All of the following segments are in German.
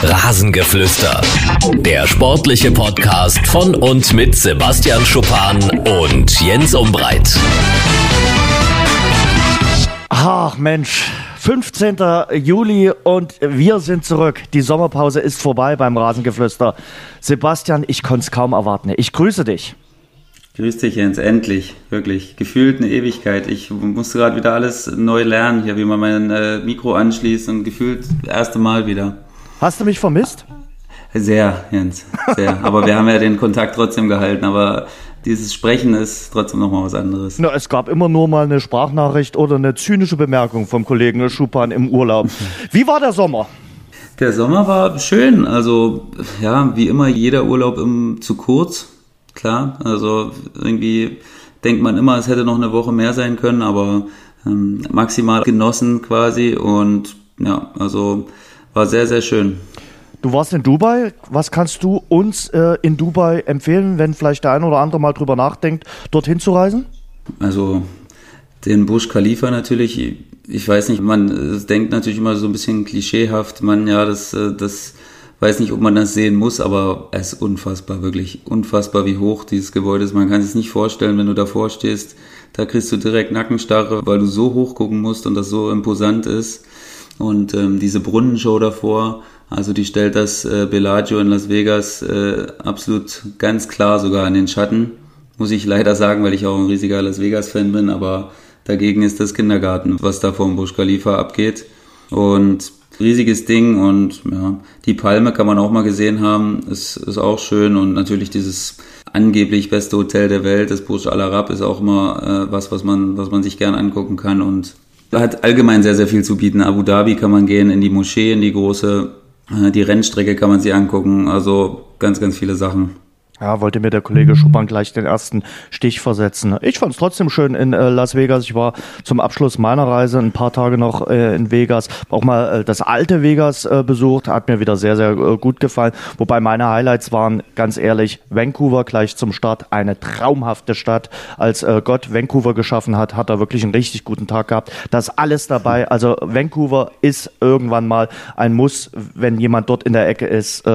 Rasengeflüster. Der sportliche Podcast von und mit Sebastian Schuppan und Jens Umbreit. Ach Mensch, 15. Juli und wir sind zurück. Die Sommerpause ist vorbei beim Rasengeflüster. Sebastian, ich konnte es kaum erwarten. Ich grüße dich. Grüß dich, Jens, endlich, wirklich. Gefühlt eine Ewigkeit. Ich musste gerade wieder alles neu lernen, hier, wie man mein äh, Mikro anschließt und gefühlt das erste Mal wieder. Hast du mich vermisst? Sehr, Jens, sehr. aber wir haben ja den Kontakt trotzdem gehalten, aber dieses Sprechen ist trotzdem nochmal was anderes. Na, es gab immer nur mal eine Sprachnachricht oder eine zynische Bemerkung vom Kollegen Schupan im Urlaub. Wie war der Sommer? Der Sommer war schön, also ja, wie immer jeder Urlaub im, zu kurz klar. Also irgendwie denkt man immer, es hätte noch eine Woche mehr sein können, aber ähm, maximal genossen quasi und ja, also war sehr, sehr schön. Du warst in Dubai. Was kannst du uns äh, in Dubai empfehlen, wenn vielleicht der ein oder andere mal drüber nachdenkt, dorthin zu reisen? Also den Burj Khalifa natürlich. Ich weiß nicht, man denkt natürlich immer so ein bisschen klischeehaft, man ja, das, äh, das weiß nicht, ob man das sehen muss, aber es ist unfassbar, wirklich unfassbar, wie hoch dieses Gebäude ist. Man kann sich nicht vorstellen, wenn du davor stehst, da kriegst du direkt Nackenstarre, weil du so hoch gucken musst und das so imposant ist. Und ähm, diese Brunnenshow davor, also die stellt das äh, Bellagio in Las Vegas äh, absolut ganz klar sogar in den Schatten. Muss ich leider sagen, weil ich auch ein riesiger Las Vegas-Fan bin, aber dagegen ist das Kindergarten, was da dem Burj Khalifa abgeht. Und riesiges Ding und ja, die Palme kann man auch mal gesehen haben, ist, ist auch schön und natürlich dieses angeblich beste Hotel der Welt, das Burj Al Arab, ist auch immer äh, was, was man, was man sich gern angucken kann und hat allgemein sehr, sehr viel zu bieten. Abu Dhabi kann man gehen, in die Moschee, in die große, äh, die Rennstrecke kann man sich angucken, also ganz, ganz viele Sachen. Ja, wollte mir der Kollege Schuppan gleich den ersten Stich versetzen. Ich fand es trotzdem schön in äh, Las Vegas. Ich war zum Abschluss meiner Reise ein paar Tage noch äh, in Vegas, auch mal äh, das alte Vegas äh, besucht, hat mir wieder sehr, sehr äh, gut gefallen. Wobei meine Highlights waren, ganz ehrlich, Vancouver gleich zum Start, eine traumhafte Stadt. Als äh, Gott Vancouver geschaffen hat, hat er wirklich einen richtig guten Tag gehabt. Das alles dabei. Also Vancouver ist irgendwann mal ein Muss, wenn jemand dort in der Ecke ist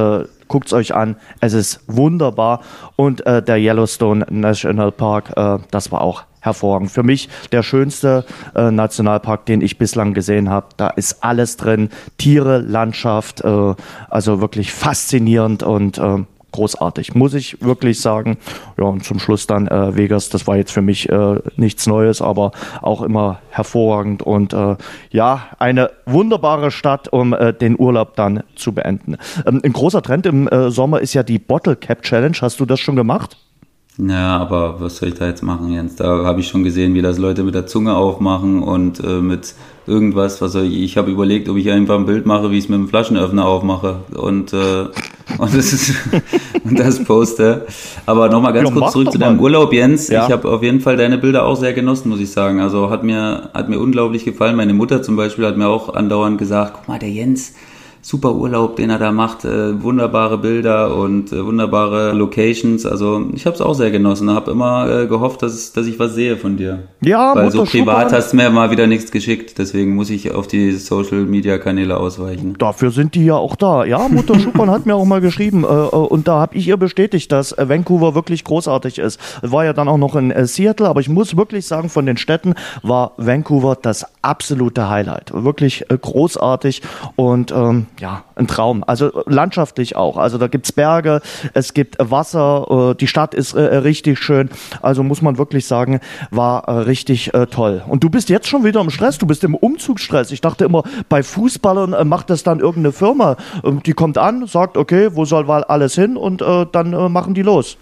guckt es euch an. Es ist wunderbar. Und äh, der Yellowstone National Park, äh, das war auch hervorragend. Für mich der schönste äh, Nationalpark, den ich bislang gesehen habe. Da ist alles drin. Tiere, Landschaft, äh, also wirklich faszinierend und äh, großartig, muss ich wirklich sagen. Ja, und zum Schluss dann äh, Vegas, das war jetzt für mich äh, nichts Neues, aber auch immer hervorragend und äh, ja, eine wunderbare Stadt, um äh, den Urlaub dann zu beenden. Ähm, ein großer Trend im äh, Sommer ist ja die Bottle Cap Challenge. Hast du das schon gemacht? Ja, aber was soll ich da jetzt machen, Jens? Da habe ich schon gesehen, wie das Leute mit der Zunge aufmachen und äh, mit irgendwas, was soll ich, habe überlegt, ob ich einfach ein Bild mache, wie ich es mit dem Flaschenöffner aufmache und, äh, und, das, ist, und das poste. Aber nochmal ganz ja, kurz zurück zu deinem Urlaub, Jens. Ja. Ich habe auf jeden Fall deine Bilder auch sehr genossen, muss ich sagen. Also hat mir, hat mir unglaublich gefallen. Meine Mutter zum Beispiel hat mir auch andauernd gesagt, guck mal, der Jens, super Urlaub, den er da macht, äh, wunderbare Bilder und äh, wunderbare Locations. Also ich habe es auch sehr genossen, habe immer äh, gehofft, dass, dass ich was sehe von dir. Ja, weil Mutter so privat Schuppe. hast du mir mal wieder nichts geschickt, deswegen muss ich auf die Social Media Kanäle ausweichen. Dafür sind die ja auch da. Ja, Mutter Schuppan hat mir auch mal geschrieben äh, äh, und da habe ich ihr bestätigt, dass äh, Vancouver wirklich großartig ist. War ja dann auch noch in äh, Seattle, aber ich muss wirklich sagen, von den Städten war Vancouver das absolute Highlight. Wirklich großartig und ähm, ja, ein Traum. Also landschaftlich auch. Also da gibt's Berge, es gibt Wasser, äh, die Stadt ist äh, richtig schön. Also muss man wirklich sagen, war äh, richtig äh, toll. Und du bist jetzt schon wieder im Stress, du bist im Umzugsstress. Ich dachte immer, bei Fußballern äh, macht das dann irgendeine Firma. Ähm, die kommt an, sagt, okay, wo soll alles hin und äh, dann machen die los.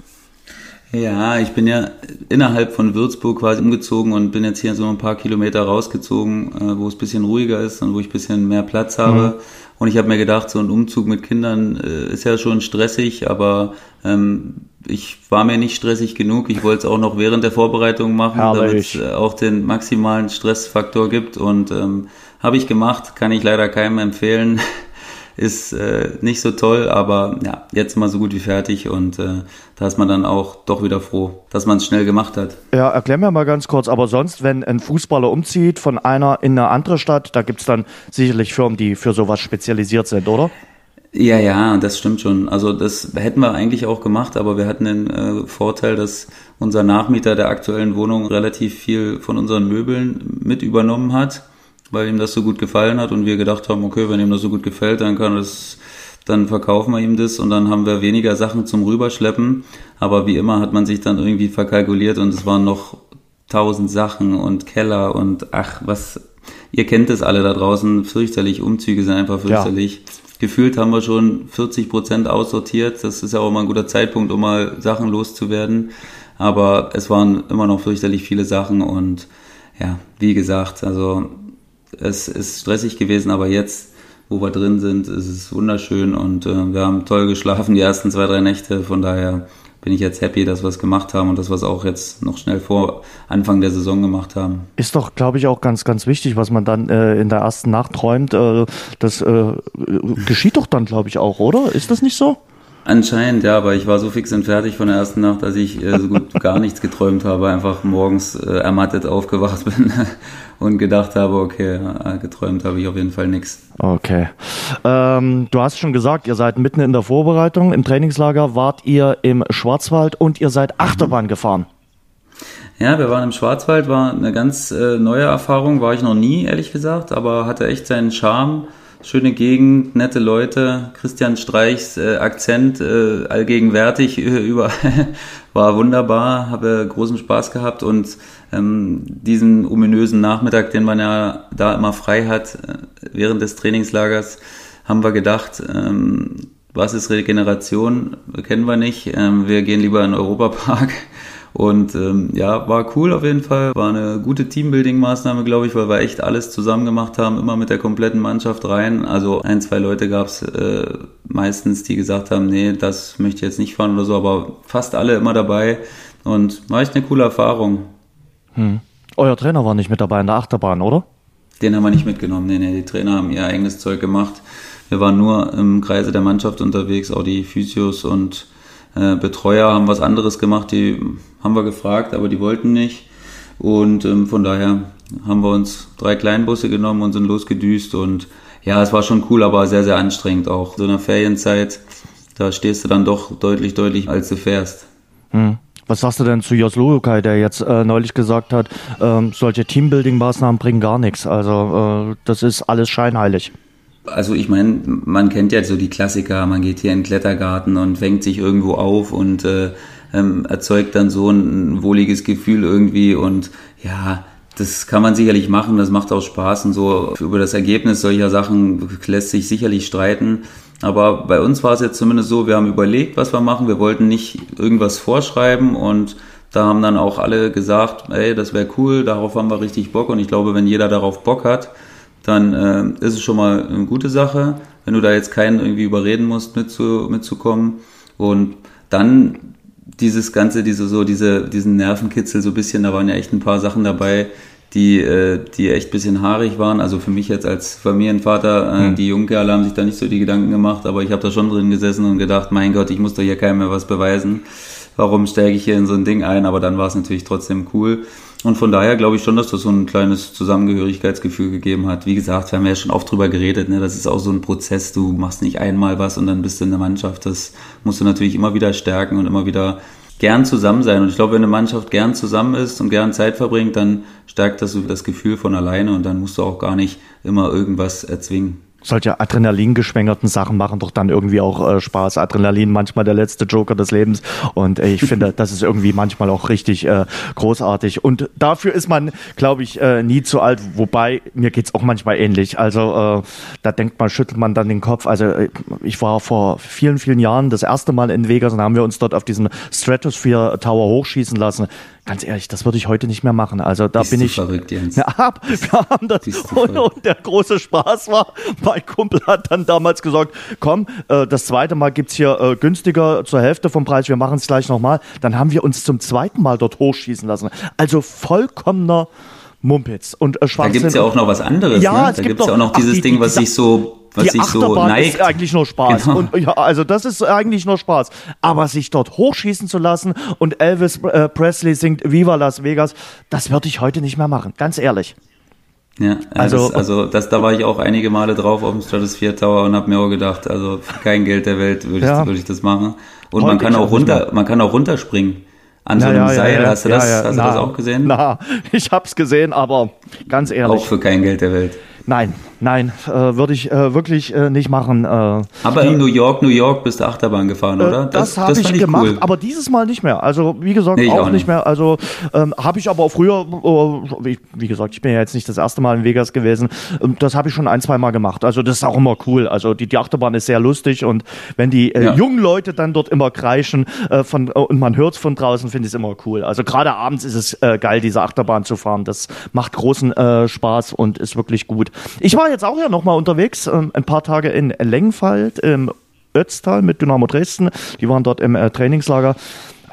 Ja, ich bin ja innerhalb von Würzburg quasi umgezogen und bin jetzt hier so ein paar Kilometer rausgezogen, wo es bisschen ruhiger ist und wo ich bisschen mehr Platz habe. Mhm. Und ich habe mir gedacht, so ein Umzug mit Kindern äh, ist ja schon stressig, aber ähm, ich war mir nicht stressig genug. Ich wollte es auch noch während der Vorbereitung machen, damit es äh, auch den maximalen Stressfaktor gibt. Und ähm, habe ich gemacht, kann ich leider keinem empfehlen ist äh, nicht so toll, aber ja, jetzt mal so gut wie fertig und äh, da ist man dann auch doch wieder froh, dass man es schnell gemacht hat. Ja, erklär mir mal ganz kurz, aber sonst, wenn ein Fußballer umzieht von einer in eine andere Stadt, da gibt es dann sicherlich Firmen, die für sowas spezialisiert sind, oder? Ja, ja, das stimmt schon. Also das hätten wir eigentlich auch gemacht, aber wir hatten den äh, Vorteil, dass unser Nachmieter der aktuellen Wohnung relativ viel von unseren Möbeln mit übernommen hat, weil ihm das so gut gefallen hat und wir gedacht haben, okay, wenn ihm das so gut gefällt, dann kann das, dann verkaufen wir ihm das und dann haben wir weniger Sachen zum Rüberschleppen. Aber wie immer hat man sich dann irgendwie verkalkuliert und es waren noch tausend Sachen und Keller und ach, was, ihr kennt es alle da draußen, fürchterlich, Umzüge sind einfach fürchterlich. Ja gefühlt haben wir schon 40 Prozent aussortiert. Das ist ja auch mal ein guter Zeitpunkt, um mal Sachen loszuwerden. Aber es waren immer noch fürchterlich viele Sachen und ja, wie gesagt, also es ist stressig gewesen, aber jetzt, wo wir drin sind, ist es wunderschön und äh, wir haben toll geschlafen die ersten zwei, drei Nächte. Von daher bin ich jetzt happy, dass wir es gemacht haben und dass wir es auch jetzt noch schnell vor Anfang der Saison gemacht haben. Ist doch, glaube ich, auch ganz, ganz wichtig, was man dann äh, in der ersten Nacht träumt. Äh, das äh, geschieht doch dann, glaube ich, auch, oder? Ist das nicht so? Anscheinend, ja, aber ich war so fix und fertig von der ersten Nacht, dass ich äh, so gut gar nichts geträumt habe, einfach morgens äh, ermattet aufgewacht bin und gedacht habe, okay, äh, geträumt habe ich auf jeden Fall nichts. Okay. Ähm, du hast schon gesagt, ihr seid mitten in der Vorbereitung. Im Trainingslager wart ihr im Schwarzwald und ihr seid Achterbahn gefahren. Ja, wir waren im Schwarzwald, war eine ganz äh, neue Erfahrung, war ich noch nie, ehrlich gesagt, aber hatte echt seinen Charme schöne Gegend, nette Leute. Christian Streichs äh, Akzent äh, allgegenwärtig äh, über war wunderbar, habe großen Spaß gehabt und ähm, diesen ominösen Nachmittag, den man ja da immer frei hat äh, während des Trainingslagers, haben wir gedacht, ähm, was ist Regeneration? Kennen wir nicht. Ähm, wir gehen lieber in den Europapark und ähm, ja, war cool auf jeden Fall. War eine gute Teambuilding-Maßnahme, glaube ich, weil wir echt alles zusammen gemacht haben, immer mit der kompletten Mannschaft rein. Also ein, zwei Leute gab es äh, meistens, die gesagt haben, nee, das möchte ich jetzt nicht fahren oder so, aber fast alle immer dabei. Und war echt eine coole Erfahrung. Hm. Euer Trainer war nicht mit dabei in der Achterbahn, oder? Den haben wir nicht mitgenommen. Nee, nee, die Trainer haben ihr eigenes Zeug gemacht. Wir waren nur im Kreise der Mannschaft unterwegs, auch die Physios und äh, Betreuer haben was anderes gemacht, die haben wir gefragt, aber die wollten nicht. Und ähm, von daher haben wir uns drei Kleinbusse genommen und sind losgedüst. Und ja, es war schon cool, aber sehr, sehr anstrengend auch. So eine Ferienzeit, da stehst du dann doch deutlich, deutlich, als du fährst. Hm. Was sagst du denn zu Jos Lukai, der jetzt äh, neulich gesagt hat, ähm, solche Teambuilding-Maßnahmen bringen gar nichts. Also äh, das ist alles scheinheilig. Also ich meine, man kennt ja so die Klassiker, man geht hier in den Klettergarten und fängt sich irgendwo auf und äh, ähm, erzeugt dann so ein wohliges Gefühl irgendwie und ja, das kann man sicherlich machen, das macht auch Spaß und so. Über das Ergebnis solcher Sachen lässt sich sicherlich streiten. Aber bei uns war es jetzt zumindest so, wir haben überlegt, was wir machen. Wir wollten nicht irgendwas vorschreiben und da haben dann auch alle gesagt, ey, das wäre cool, darauf haben wir richtig Bock. Und ich glaube, wenn jeder darauf Bock hat, dann äh, ist es schon mal eine gute Sache, wenn du da jetzt keinen irgendwie überreden musst, mitzu, mitzukommen. Und dann dieses Ganze, diese, so, diese, diesen Nervenkitzel so ein bisschen, da waren ja echt ein paar Sachen dabei, die, äh, die echt ein bisschen haarig waren. Also für mich jetzt als Familienvater, äh, mhm. die Jungkerle haben sich da nicht so die Gedanken gemacht, aber ich habe da schon drin gesessen und gedacht, mein Gott, ich muss doch hier keinem mehr was beweisen. Warum steige ich hier in so ein Ding ein? Aber dann war es natürlich trotzdem cool. Und von daher glaube ich schon, dass das so ein kleines Zusammengehörigkeitsgefühl gegeben hat. Wie gesagt, wir haben ja schon oft drüber geredet, ne? das ist auch so ein Prozess. Du machst nicht einmal was und dann bist du in der Mannschaft. Das musst du natürlich immer wieder stärken und immer wieder gern zusammen sein. Und ich glaube, wenn eine Mannschaft gern zusammen ist und gern Zeit verbringt, dann stärkt das das Gefühl von alleine und dann musst du auch gar nicht immer irgendwas erzwingen solche Adrenalin-geschwängerten Sachen machen doch dann irgendwie auch äh, Spaß. Adrenalin manchmal der letzte Joker des Lebens und äh, ich finde, das ist irgendwie manchmal auch richtig äh, großartig und dafür ist man, glaube ich, äh, nie zu alt, wobei mir geht's auch manchmal ähnlich. Also äh, da denkt man, schüttelt man dann den Kopf. Also äh, ich war vor vielen, vielen Jahren das erste Mal in Vegas und haben wir uns dort auf diesen Stratosphere Tower hochschießen lassen ganz ehrlich, das würde ich heute nicht mehr machen. Also da Bist bin ich. Verrückt, Jens. Ja, wir haben das und, und, der große Spaß war, mein Kumpel hat dann damals gesagt, komm, äh, das zweite Mal gibt's hier äh, günstiger zur Hälfte vom Preis, wir machen es gleich nochmal. Dann haben wir uns zum zweiten Mal dort hochschießen lassen. Also vollkommener Mumpitz und äh, Da gibt's ja auch noch was anderes. Ja, ne? es da gibt es ja auch noch dieses die, Ding, was sich so was die sich Achterbahn so neigt. ist eigentlich nur Spaß. Genau. Und, ja, also das ist eigentlich nur Spaß. Aber sich dort hochschießen zu lassen und Elvis äh, Presley singt Viva Las Vegas, das würde ich heute nicht mehr machen. Ganz ehrlich. Ja, ja also, das, also das, da war ich auch einige Male drauf auf dem Stratosphere Tower und habe mir auch gedacht, also für kein Geld der Welt würde ja. ich, würd ich das machen. Und man kann auch runter, man kann auch runterspringen an so einem ja, Seil. hast du, das, hast du das auch gesehen? Na, ich hab's gesehen, aber ganz ehrlich. Auch für kein Geld der Welt. Nein, nein, äh, würde ich äh, wirklich äh, nicht machen. Äh, aber in New York, New York bist du Achterbahn gefahren, äh, oder? Das, das habe ich, ich, gemacht, cool. aber dieses Mal nicht mehr. Also wie gesagt, nee, auch, auch, nicht mehr. Also ähm, habe ich aber früher, äh, wie, wie, gesagt, ich bin ja jetzt nicht das erste Mal in Vegas gewesen. Ähm, das habe ich schon ein, zwei Mal gemacht. Also das ist auch immer cool. Also die, die Achterbahn ist sehr lustig und wenn die ja. jungen Leute dann dort immer kreischen von, und man hört es von draußen, finde ich es immer cool. Also gerade abends ist es geil, diese Achterbahn zu fahren. Das macht großen Spaß und ist wirklich gut. Ich war jetzt auch ja nochmal unterwegs, ähm, ein paar Tage in Lengfeld im Ötztal mit Dynamo Dresden. Die waren dort im äh, Trainingslager.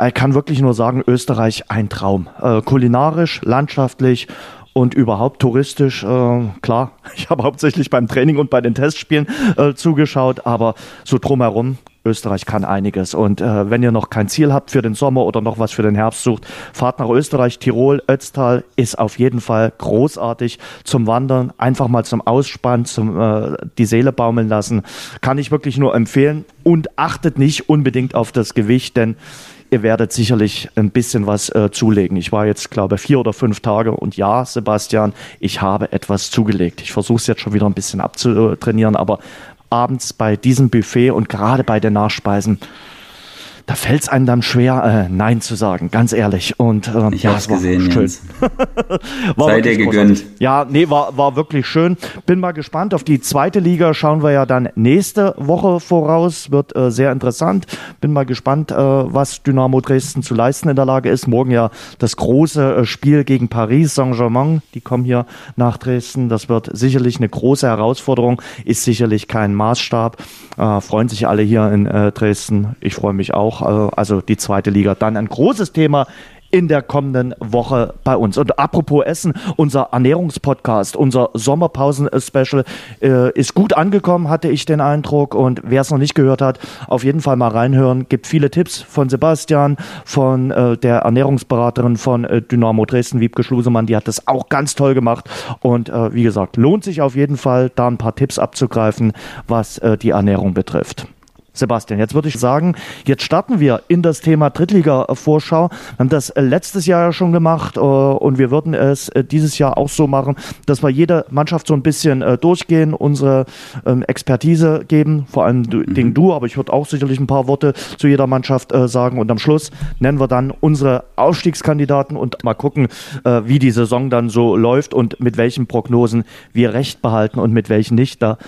Ich kann wirklich nur sagen, Österreich ein Traum. Äh, kulinarisch, landschaftlich und überhaupt touristisch. Äh, klar, ich habe hauptsächlich beim Training und bei den Testspielen äh, zugeschaut, aber so drumherum Österreich kann einiges. Und äh, wenn ihr noch kein Ziel habt für den Sommer oder noch was für den Herbst sucht, fahrt nach Österreich. Tirol, Ötztal ist auf jeden Fall großartig zum Wandern. Einfach mal zum Ausspannen, zum äh, die Seele baumeln lassen. Kann ich wirklich nur empfehlen. Und achtet nicht unbedingt auf das Gewicht, denn ihr werdet sicherlich ein bisschen was äh, zulegen. Ich war jetzt, glaube ich, vier oder fünf Tage und ja, Sebastian, ich habe etwas zugelegt. Ich versuche es jetzt schon wieder ein bisschen abzutrainieren, aber abends bei diesem Buffet und gerade bei den Nachspeisen da fällt es einem dann schwer, äh, Nein zu sagen, ganz ehrlich. Und äh, ich ja, hab's gesehen, schön. Sei dir gegönnt. Ja, nee, war, war wirklich schön. Bin mal gespannt. Auf die zweite Liga schauen wir ja dann nächste Woche voraus. Wird äh, sehr interessant. Bin mal gespannt, äh, was Dynamo Dresden zu leisten in der Lage ist. Morgen ja das große äh, Spiel gegen Paris Saint-Germain. Die kommen hier nach Dresden. Das wird sicherlich eine große Herausforderung. Ist sicherlich kein Maßstab. Äh, freuen sich alle hier in äh, Dresden. Ich freue mich auch. Äh, also die zweite Liga. Dann ein großes Thema in der kommenden Woche bei uns. Und apropos Essen, unser Ernährungspodcast, unser Sommerpausen-Special äh, ist gut angekommen, hatte ich den Eindruck. Und wer es noch nicht gehört hat, auf jeden Fall mal reinhören. Gibt viele Tipps von Sebastian, von äh, der Ernährungsberaterin von äh, Dynamo Dresden, Wiebke Schlusemann. Die hat das auch ganz toll gemacht. Und äh, wie gesagt, lohnt sich auf jeden Fall, da ein paar Tipps abzugreifen, was äh, die Ernährung betrifft. Sebastian, jetzt würde ich sagen, jetzt starten wir in das Thema Drittliga-Vorschau. Wir haben das äh, letztes Jahr ja schon gemacht äh, und wir würden es äh, dieses Jahr auch so machen, dass wir jede Mannschaft so ein bisschen durchgehen, unsere ähm, Expertise geben, vor allem mhm. du, aber ich würde auch sicherlich ein paar Worte zu jeder Mannschaft sagen und am Schluss nennen wir dann unsere Aufstiegskandidaten und mal gucken, wie die Saison dann so läuft und mit welchen Prognosen wir recht behalten und mit welchen nicht. Da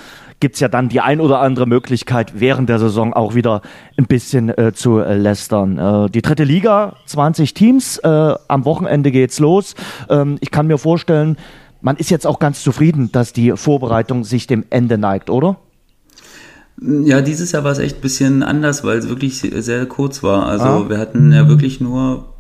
gibt es ja dann die ein oder andere Möglichkeit, während der Saison auch wieder ein bisschen äh, zu äh, lästern. Äh, die dritte Liga, 20 Teams, äh, am Wochenende geht's los. Ähm, ich kann mir vorstellen, man ist jetzt auch ganz zufrieden, dass die Vorbereitung sich dem Ende neigt, oder? Ja, dieses Jahr war es echt ein bisschen anders, weil es wirklich sehr kurz war. Also ah. wir hatten ja wirklich nur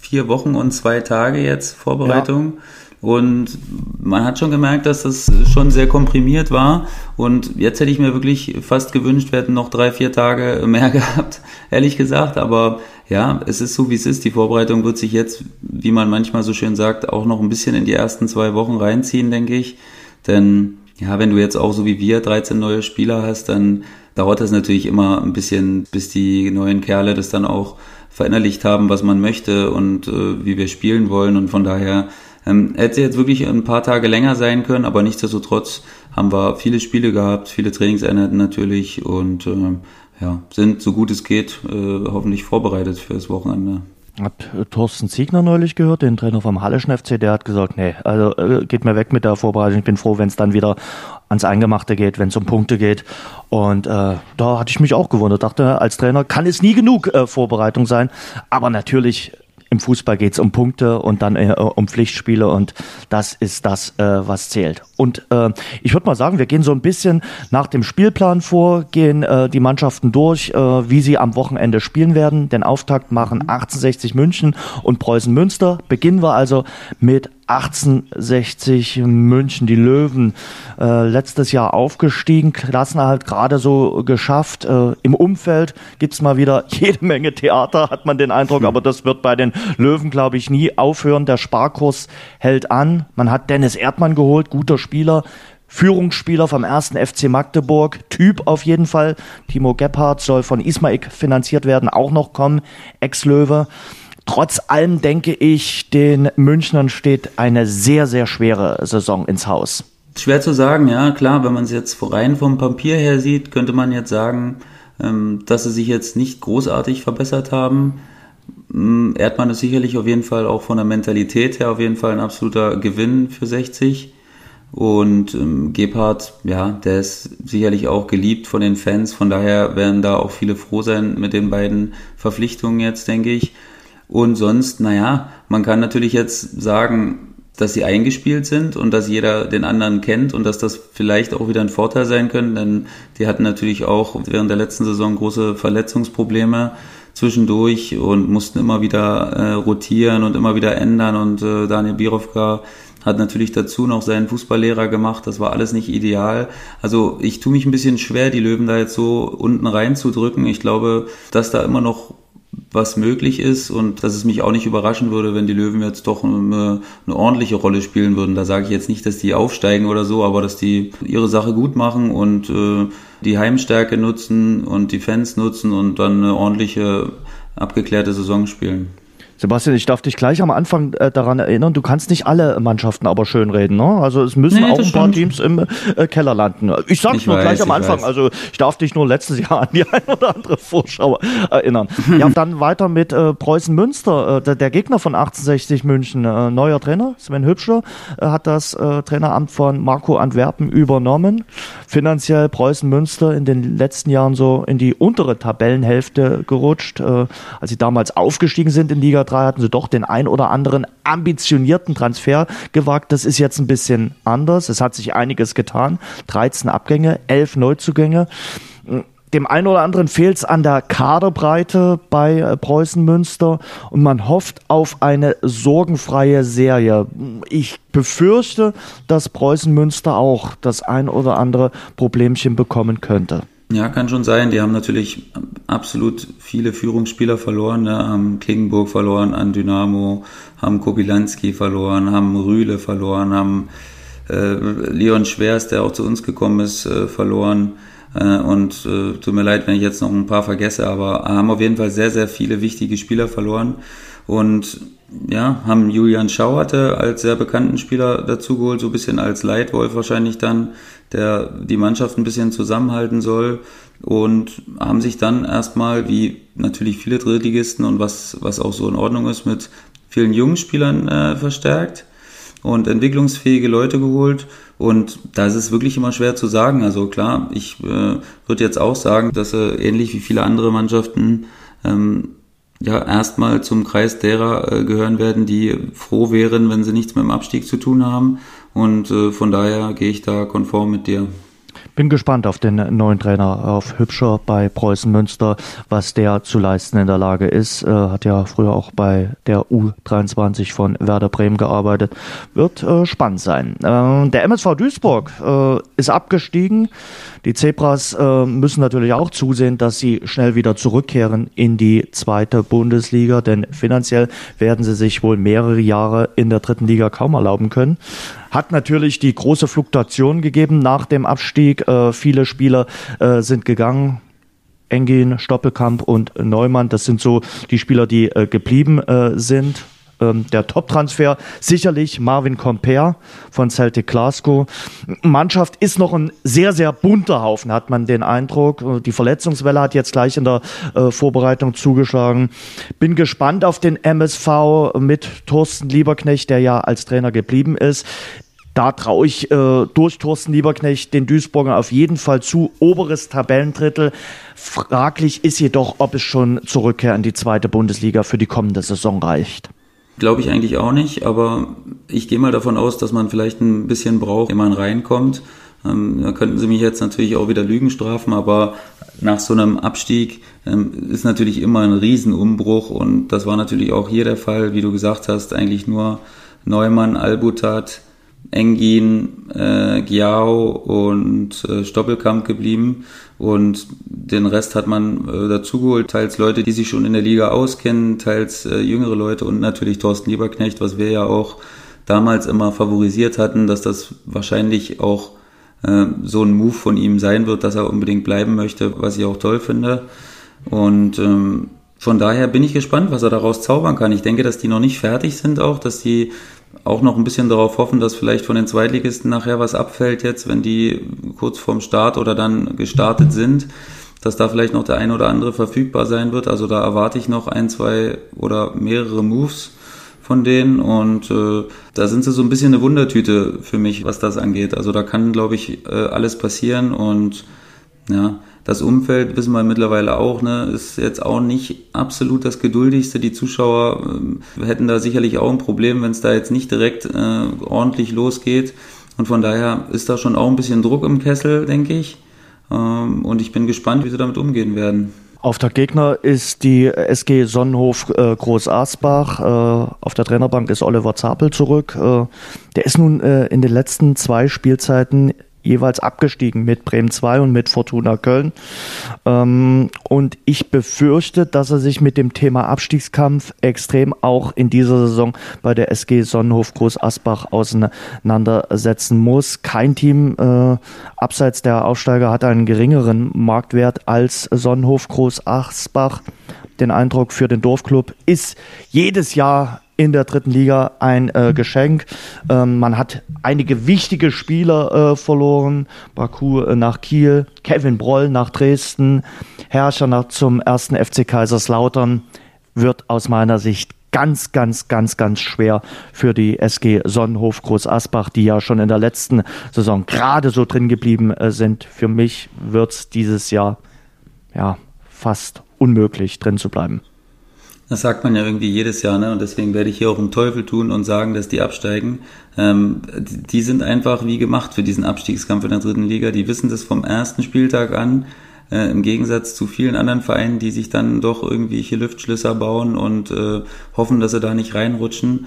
vier Wochen und zwei Tage jetzt Vorbereitung. Ja. Und man hat schon gemerkt, dass das schon sehr komprimiert war. Und jetzt hätte ich mir wirklich fast gewünscht, wir hätten noch drei, vier Tage mehr gehabt, ehrlich gesagt. Aber ja, es ist so, wie es ist. Die Vorbereitung wird sich jetzt, wie man manchmal so schön sagt, auch noch ein bisschen in die ersten zwei Wochen reinziehen, denke ich. Denn ja, wenn du jetzt auch so wie wir 13 neue Spieler hast, dann dauert das natürlich immer ein bisschen, bis die neuen Kerle das dann auch verinnerlicht haben, was man möchte und äh, wie wir spielen wollen. Und von daher ähm, hätte jetzt wirklich ein paar Tage länger sein können, aber nichtsdestotrotz haben wir viele Spiele gehabt, viele Trainingseinheiten natürlich und äh, ja, sind so gut es geht äh, hoffentlich vorbereitet für das Wochenende. Hat äh, Thorsten Ziegner neulich gehört, den Trainer vom Halleschen FC, der hat gesagt, nee, also äh, geht mir weg mit der Vorbereitung. Ich bin froh, wenn es dann wieder ans Eingemachte geht, wenn es um Punkte geht. Und äh, da hatte ich mich auch gewundert. Dachte, als Trainer kann es nie genug äh, Vorbereitung sein. Aber natürlich im Fußball geht es um Punkte und dann äh, um Pflichtspiele und das ist das, äh, was zählt. Und äh, ich würde mal sagen, wir gehen so ein bisschen nach dem Spielplan vor, gehen äh, die Mannschaften durch, äh, wie sie am Wochenende spielen werden. Den Auftakt machen 1860 München und Preußen Münster. Beginnen wir also mit 1860 München, die Löwen, äh, letztes Jahr aufgestiegen, Klassenerhalt gerade so geschafft. Äh, Im Umfeld gibt's mal wieder jede Menge Theater, hat man den Eindruck, aber das wird bei den Löwen, glaube ich, nie aufhören. Der Sparkurs hält an. Man hat Dennis Erdmann geholt, guter Spieler. Führungsspieler vom ersten FC Magdeburg, Typ auf jeden Fall. Timo Gebhardt soll von Ismaik finanziert werden, auch noch kommen, Ex-Löwe. Trotz allem denke ich, den Münchnern steht eine sehr, sehr schwere Saison ins Haus. Schwer zu sagen, ja, klar, wenn man es jetzt rein vom Papier her sieht, könnte man jetzt sagen, ähm, dass sie sich jetzt nicht großartig verbessert haben. Mm, Erdmann ist sicherlich auf jeden Fall auch von der Mentalität her auf jeden Fall ein absoluter Gewinn für 60. Und ähm, Gebhardt, ja, der ist sicherlich auch geliebt von den Fans. Von daher werden da auch viele froh sein mit den beiden Verpflichtungen jetzt, denke ich. Und sonst, naja, man kann natürlich jetzt sagen, dass sie eingespielt sind und dass jeder den anderen kennt und dass das vielleicht auch wieder ein Vorteil sein können, denn die hatten natürlich auch während der letzten Saison große Verletzungsprobleme zwischendurch und mussten immer wieder äh, rotieren und immer wieder ändern und äh, Daniel Birovka hat natürlich dazu noch seinen Fußballlehrer gemacht, das war alles nicht ideal. Also ich tue mich ein bisschen schwer, die Löwen da jetzt so unten reinzudrücken. Ich glaube, dass da immer noch was möglich ist und dass es mich auch nicht überraschen würde, wenn die Löwen jetzt doch eine, eine, ordentliche Rolle spielen würden. Da sage ich jetzt nicht, dass die aufsteigen oder so, aber dass die ihre Sache gut machen und äh, die Heimstärke nutzen und die Fans nutzen und dann eine ordentliche, abgeklärte Saison spielen. Sebastian, ich darf dich gleich am Anfang äh, daran erinnern, du kannst nicht alle Mannschaften aber schönreden. Ne? Also es müssen nee, auch ein paar Teams im äh, Keller landen. Ich sag's ich nur weiß, gleich am Anfang. Weiß. Also ich darf dich nur letztes Jahr an die ein oder andere Vorschau erinnern. ja, dann weiter mit äh, Preußen Münster. Äh, der, der, Gegner von 1860 München, äh, neuer Trainer, Sven Hübscher, äh, hat das äh, Traineramt von Marco Antwerpen übernommen. Finanziell Preußen Münster in den letzten Jahren so in die untere Tabellenhälfte gerutscht. Äh, als sie damals aufgestiegen sind in Liga 3 hatten sie doch den ein oder anderen ambitionierten Transfer gewagt. Das ist jetzt ein bisschen anders. Es hat sich einiges getan. 13 Abgänge, 11 Neuzugänge. Dem einen oder anderen fehlt es an der Kaderbreite bei äh, Preußen Münster und man hofft auf eine sorgenfreie Serie. Ich befürchte, dass Preußen Münster auch das ein oder andere Problemchen bekommen könnte. Ja, kann schon sein. Die haben natürlich absolut viele Führungsspieler verloren, ne? haben Klingenburg verloren an Dynamo, haben Kobilanski verloren, haben Rühle verloren, haben äh, Leon Schwers, der auch zu uns gekommen ist, äh, verloren. Äh, und äh, tut mir leid, wenn ich jetzt noch ein paar vergesse, aber haben auf jeden Fall sehr, sehr viele wichtige Spieler verloren. Und ja, haben Julian Schauerte als sehr bekannten Spieler dazugeholt, so ein bisschen als Leitwolf wahrscheinlich dann, der die Mannschaft ein bisschen zusammenhalten soll und haben sich dann erstmal, wie natürlich viele Drittligisten und was, was auch so in Ordnung ist, mit vielen jungen Spielern äh, verstärkt und entwicklungsfähige Leute geholt. Und da ist es wirklich immer schwer zu sagen. Also klar, ich äh, würde jetzt auch sagen, dass er ähnlich wie viele andere Mannschaften ähm, ja erstmal zum Kreis derer äh, gehören werden, die froh wären, wenn sie nichts mit dem Abstieg zu tun haben. Und äh, von daher gehe ich da konform mit dir. Bin gespannt auf den neuen Trainer, auf Hübscher bei Preußen Münster, was der zu leisten in der Lage ist. Äh, hat ja früher auch bei der U23 von Werder Bremen gearbeitet. Wird äh, spannend sein. Äh, der MSV Duisburg äh, ist abgestiegen. Die Zebras äh, müssen natürlich auch zusehen, dass sie schnell wieder zurückkehren in die zweite Bundesliga, denn finanziell werden sie sich wohl mehrere Jahre in der dritten Liga kaum erlauben können. Hat natürlich die große Fluktuation gegeben nach dem Abstieg. Äh, viele Spieler äh, sind gegangen. Engin, Stoppelkamp und Neumann, das sind so die Spieler, die äh, geblieben äh, sind ähm, der Top-Transfer sicherlich Marvin Comper von Celtic Glasgow. Mannschaft ist noch ein sehr, sehr bunter Haufen, hat man den Eindruck. Die Verletzungswelle hat jetzt gleich in der äh, Vorbereitung zugeschlagen. Bin gespannt auf den MSV mit Thorsten Lieberknecht, der ja als Trainer geblieben ist da traue ich äh, durch Thorsten Lieberknecht den Duisburger auf jeden Fall zu. Oberes Tabellendrittel. Fraglich ist jedoch, ob es schon zur Rückkehr in die zweite Bundesliga für die kommende Saison reicht. Glaube ich eigentlich auch nicht, aber ich gehe mal davon aus, dass man vielleicht ein bisschen braucht, wenn man reinkommt. Ähm, da könnten Sie mich jetzt natürlich auch wieder Lügen strafen, aber nach so einem Abstieg ähm, ist natürlich immer ein Riesenumbruch und das war natürlich auch hier der Fall, wie du gesagt hast, eigentlich nur Neumann, Albutat, Engin, äh, Giao und äh, Stoppelkamp geblieben und den Rest hat man äh, dazugeholt, teils Leute, die sich schon in der Liga auskennen, teils äh, jüngere Leute und natürlich Thorsten Lieberknecht, was wir ja auch damals immer favorisiert hatten, dass das wahrscheinlich auch äh, so ein Move von ihm sein wird, dass er unbedingt bleiben möchte, was ich auch toll finde. Und ähm, von daher bin ich gespannt, was er daraus zaubern kann. Ich denke, dass die noch nicht fertig sind auch, dass die auch noch ein bisschen darauf hoffen, dass vielleicht von den Zweitligisten nachher was abfällt jetzt, wenn die kurz vorm Start oder dann gestartet sind, dass da vielleicht noch der ein oder andere verfügbar sein wird. Also da erwarte ich noch ein, zwei oder mehrere Moves von denen und äh, da sind sie so ein bisschen eine Wundertüte für mich, was das angeht. Also da kann, glaube ich, äh, alles passieren und ja, das Umfeld, wissen wir mittlerweile auch, ne, ist jetzt auch nicht absolut das geduldigste. Die Zuschauer äh, hätten da sicherlich auch ein Problem, wenn es da jetzt nicht direkt äh, ordentlich losgeht. Und von daher ist da schon auch ein bisschen Druck im Kessel, denke ich. Ähm, und ich bin gespannt, wie sie damit umgehen werden. Auf der Gegner ist die SG Sonnenhof äh, Groß Asbach. Äh, auf der Trainerbank ist Oliver Zapel zurück. Äh, der ist nun äh, in den letzten zwei Spielzeiten jeweils abgestiegen mit Bremen 2 und mit Fortuna Köln. Ähm, und ich befürchte, dass er sich mit dem Thema Abstiegskampf extrem auch in dieser Saison bei der SG Sonnenhof Groß Asbach auseinandersetzen muss. Kein Team äh, abseits der Aufsteiger hat einen geringeren Marktwert als Sonnenhof Groß Asbach. Den Eindruck für den Dorfclub ist jedes Jahr in der dritten Liga ein äh, Geschenk. Ähm, man hat einige wichtige Spieler äh, verloren. Baku äh, nach Kiel, Kevin Broll nach Dresden, Herrscher nach zum ersten FC Kaiserslautern. Wird aus meiner Sicht ganz, ganz, ganz, ganz schwer für die SG Sonnenhof Groß Asbach, die ja schon in der letzten Saison gerade so drin geblieben äh, sind. Für mich wird es dieses Jahr ja fast unmöglich drin zu bleiben. Das sagt man ja irgendwie jedes Jahr, ne? Und deswegen werde ich hier auch einen Teufel tun und sagen, dass die absteigen. Ähm, die sind einfach wie gemacht für diesen Abstiegskampf in der dritten Liga. Die wissen das vom ersten Spieltag an. Äh, Im Gegensatz zu vielen anderen Vereinen, die sich dann doch irgendwelche Lüftschlösser bauen und äh, hoffen, dass sie da nicht reinrutschen.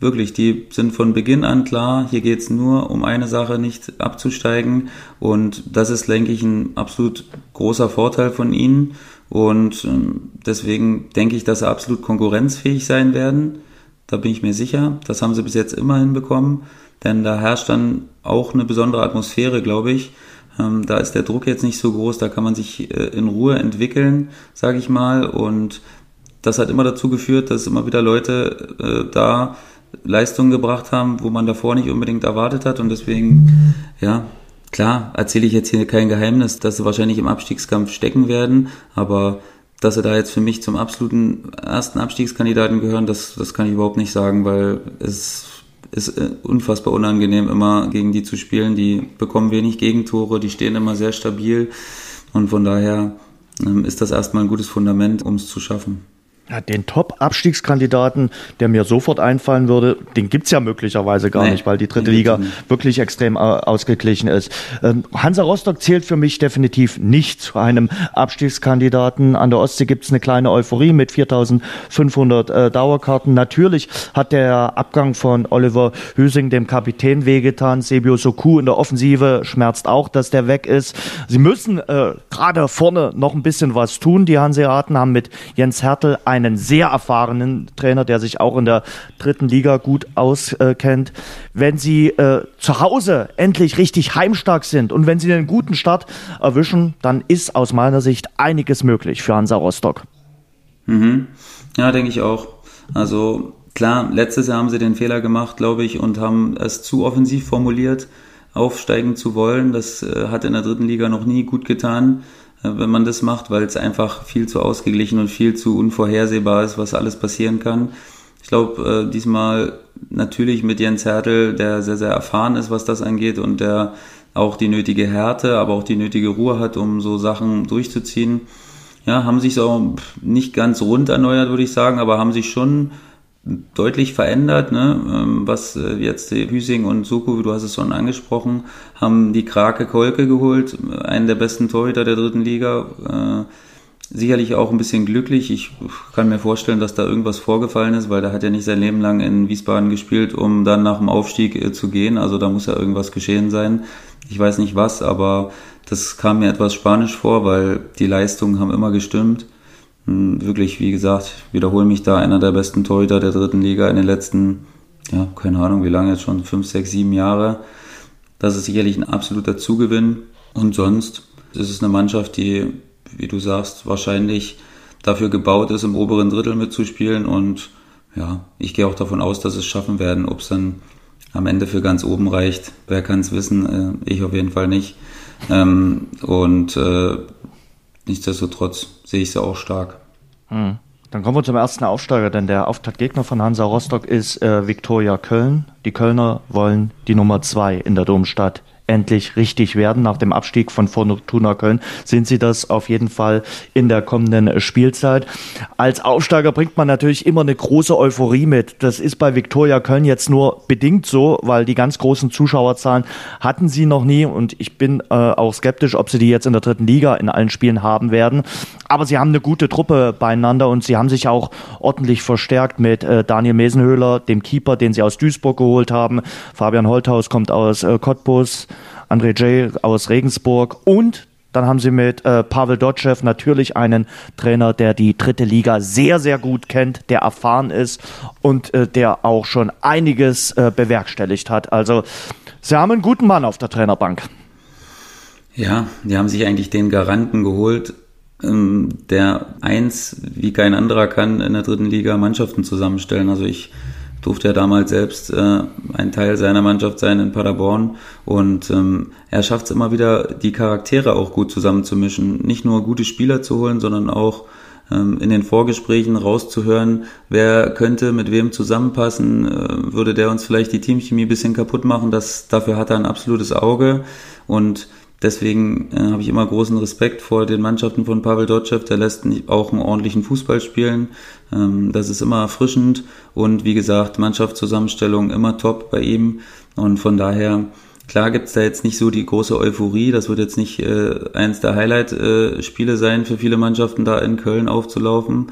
Wirklich, die sind von Beginn an klar, hier geht's nur um eine Sache, nicht abzusteigen. Und das ist, denke ich, ein absolut großer Vorteil von ihnen. Und ähm, deswegen denke ich, dass sie absolut konkurrenzfähig sein werden. Da bin ich mir sicher. Das haben sie bis jetzt immer hinbekommen. Denn da herrscht dann auch eine besondere Atmosphäre, glaube ich. Ähm, da ist der Druck jetzt nicht so groß, da kann man sich äh, in Ruhe entwickeln, sage ich mal. Und das hat immer dazu geführt, dass immer wieder Leute äh, da Leistungen gebracht haben, wo man davor nicht unbedingt erwartet hat. Und deswegen, ja, Klar, erzähle ich jetzt hier kein Geheimnis, dass sie wahrscheinlich im Abstiegskampf stecken werden, aber dass sie da jetzt für mich zum absoluten ersten Abstiegskandidaten gehören, das, das kann ich überhaupt nicht sagen, weil es ist äh, unfassbar unangenehm, immer gegen die zu spielen. Die bekommen wenig Gegentore, die stehen immer sehr stabil und von daher ähm, ist das erstmal ein gutes Fundament, um es zu schaffen. Ja, den Top-Abstiegskandidaten, der mir sofort einfallen würde, den gibt's ja möglicherweise gar nee, nicht, weil die dritte Liga wirklich extrem äh, ausgeglichen ist. Ähm, Hansa Rostock zählt für mich definitiv nicht zu einem Abstiegskandidaten. An der Ostsee gibt's eine kleine Euphorie mit 4500 äh, Dauerkarten. Natürlich hat der Abgang von Oliver Hüsing dem Kapitän wehgetan. Sebio Soku in der Offensive schmerzt auch, dass der weg ist. Sie müssen äh, gerade vorne noch ein bisschen was tun. Die Hanseaten haben mit Jens Hertel ein einen sehr erfahrenen Trainer, der sich auch in der dritten Liga gut auskennt. Wenn sie äh, zu Hause endlich richtig heimstark sind und wenn sie einen guten Start erwischen, dann ist aus meiner Sicht einiges möglich für Hansa Rostock. Mhm. Ja, denke ich auch. Also klar, letztes Jahr haben sie den Fehler gemacht, glaube ich, und haben es zu offensiv formuliert, aufsteigen zu wollen. Das äh, hat in der dritten Liga noch nie gut getan. Äh, wenn man das macht, weil es einfach viel zu ausgeglichen und viel zu unvorhersehbar ist, was alles passieren kann. Ich glaube, äh, diesmal natürlich mit Jens Hertel, der sehr, sehr erfahren ist, was das angeht und der auch die nötige Härte, aber auch die nötige Ruhe hat, um so Sachen durchzuziehen. Ja, haben sich so nicht ganz rund erneuert, würde ich sagen, aber haben sich schon deutlich verändert, ne? Ähm, was äh, jetzt Hüsing und Suku, du hast es schon angesprochen, haben die Krake Kolke geholt, einen der besten Torhüter der dritten Liga. Äh, sicherlich auch ein bisschen glücklich. Ich kann mir vorstellen, dass da irgendwas vorgefallen ist, weil der hat ja nicht sein Leben lang in Wiesbaden gespielt, um dann nach dem Aufstieg äh, zu gehen. Also da muss ja irgendwas geschehen sein. Ich weiß nicht was, aber das kam mir etwas spanisch vor, weil die Leistungen haben immer gestimmt. Hm, wirklich, wie gesagt, wiederhole mich da, einer der besten Torhüter der dritten Liga in den letzten, ja, keine Ahnung, wie lange jetzt schon, fünf, sechs, sieben Jahre. Das ist sicherlich ein absoluter Zugewinn. Und sonst ist es eine Mannschaft, die wie du sagst, wahrscheinlich dafür gebaut ist, im oberen Drittel mitzuspielen. Und ja, ich gehe auch davon aus, dass es schaffen werden. Ob es dann am Ende für ganz oben reicht, wer kann es wissen? Äh, ich auf jeden Fall nicht. Ähm, und äh, nichtsdestotrotz sehe ich sie auch stark. Hm. Dann kommen wir zum ersten Aufsteiger, denn der Auftaktgegner von Hansa Rostock ist äh, Viktoria Köln. Die Kölner wollen die Nummer zwei in der Domstadt endlich richtig werden. Nach dem Abstieg von Fortuna Köln sind sie das auf jeden Fall in der kommenden Spielzeit. Als Aufsteiger bringt man natürlich immer eine große Euphorie mit. Das ist bei Viktoria Köln jetzt nur bedingt so, weil die ganz großen Zuschauerzahlen hatten sie noch nie und ich bin äh, auch skeptisch, ob sie die jetzt in der dritten Liga in allen Spielen haben werden. Aber sie haben eine gute Truppe beieinander und sie haben sich auch ordentlich verstärkt mit äh, Daniel Mesenhöhler, dem Keeper, den sie aus Duisburg geholt haben. Fabian Holthaus kommt aus äh, Cottbus. André J. aus Regensburg und dann haben sie mit äh, Pavel Dotschew natürlich einen Trainer, der die dritte Liga sehr, sehr gut kennt, der erfahren ist und äh, der auch schon einiges äh, bewerkstelligt hat. Also sie haben einen guten Mann auf der Trainerbank. Ja, die haben sich eigentlich den Garanten geholt, ähm, der eins wie kein anderer kann in der dritten Liga Mannschaften zusammenstellen. Also ich durfte ja damals selbst äh, ein Teil seiner Mannschaft sein in Paderborn und ähm, er schafft es immer wieder, die Charaktere auch gut zusammenzumischen. Nicht nur gute Spieler zu holen, sondern auch ähm, in den Vorgesprächen rauszuhören, wer könnte mit wem zusammenpassen, äh, würde der uns vielleicht die Teamchemie bisschen kaputt machen. Das, dafür hat er ein absolutes Auge und Deswegen äh, habe ich immer großen Respekt vor den Mannschaften von Pavel Dotschew. Der lässt auch einen ordentlichen Fußball spielen. Ähm, das ist immer erfrischend und wie gesagt, Mannschaftszusammenstellung immer top bei ihm. Und von daher, klar gibt's da jetzt nicht so die große Euphorie. Das wird jetzt nicht äh, eins der Highlight-Spiele äh, sein für viele Mannschaften, da in Köln aufzulaufen.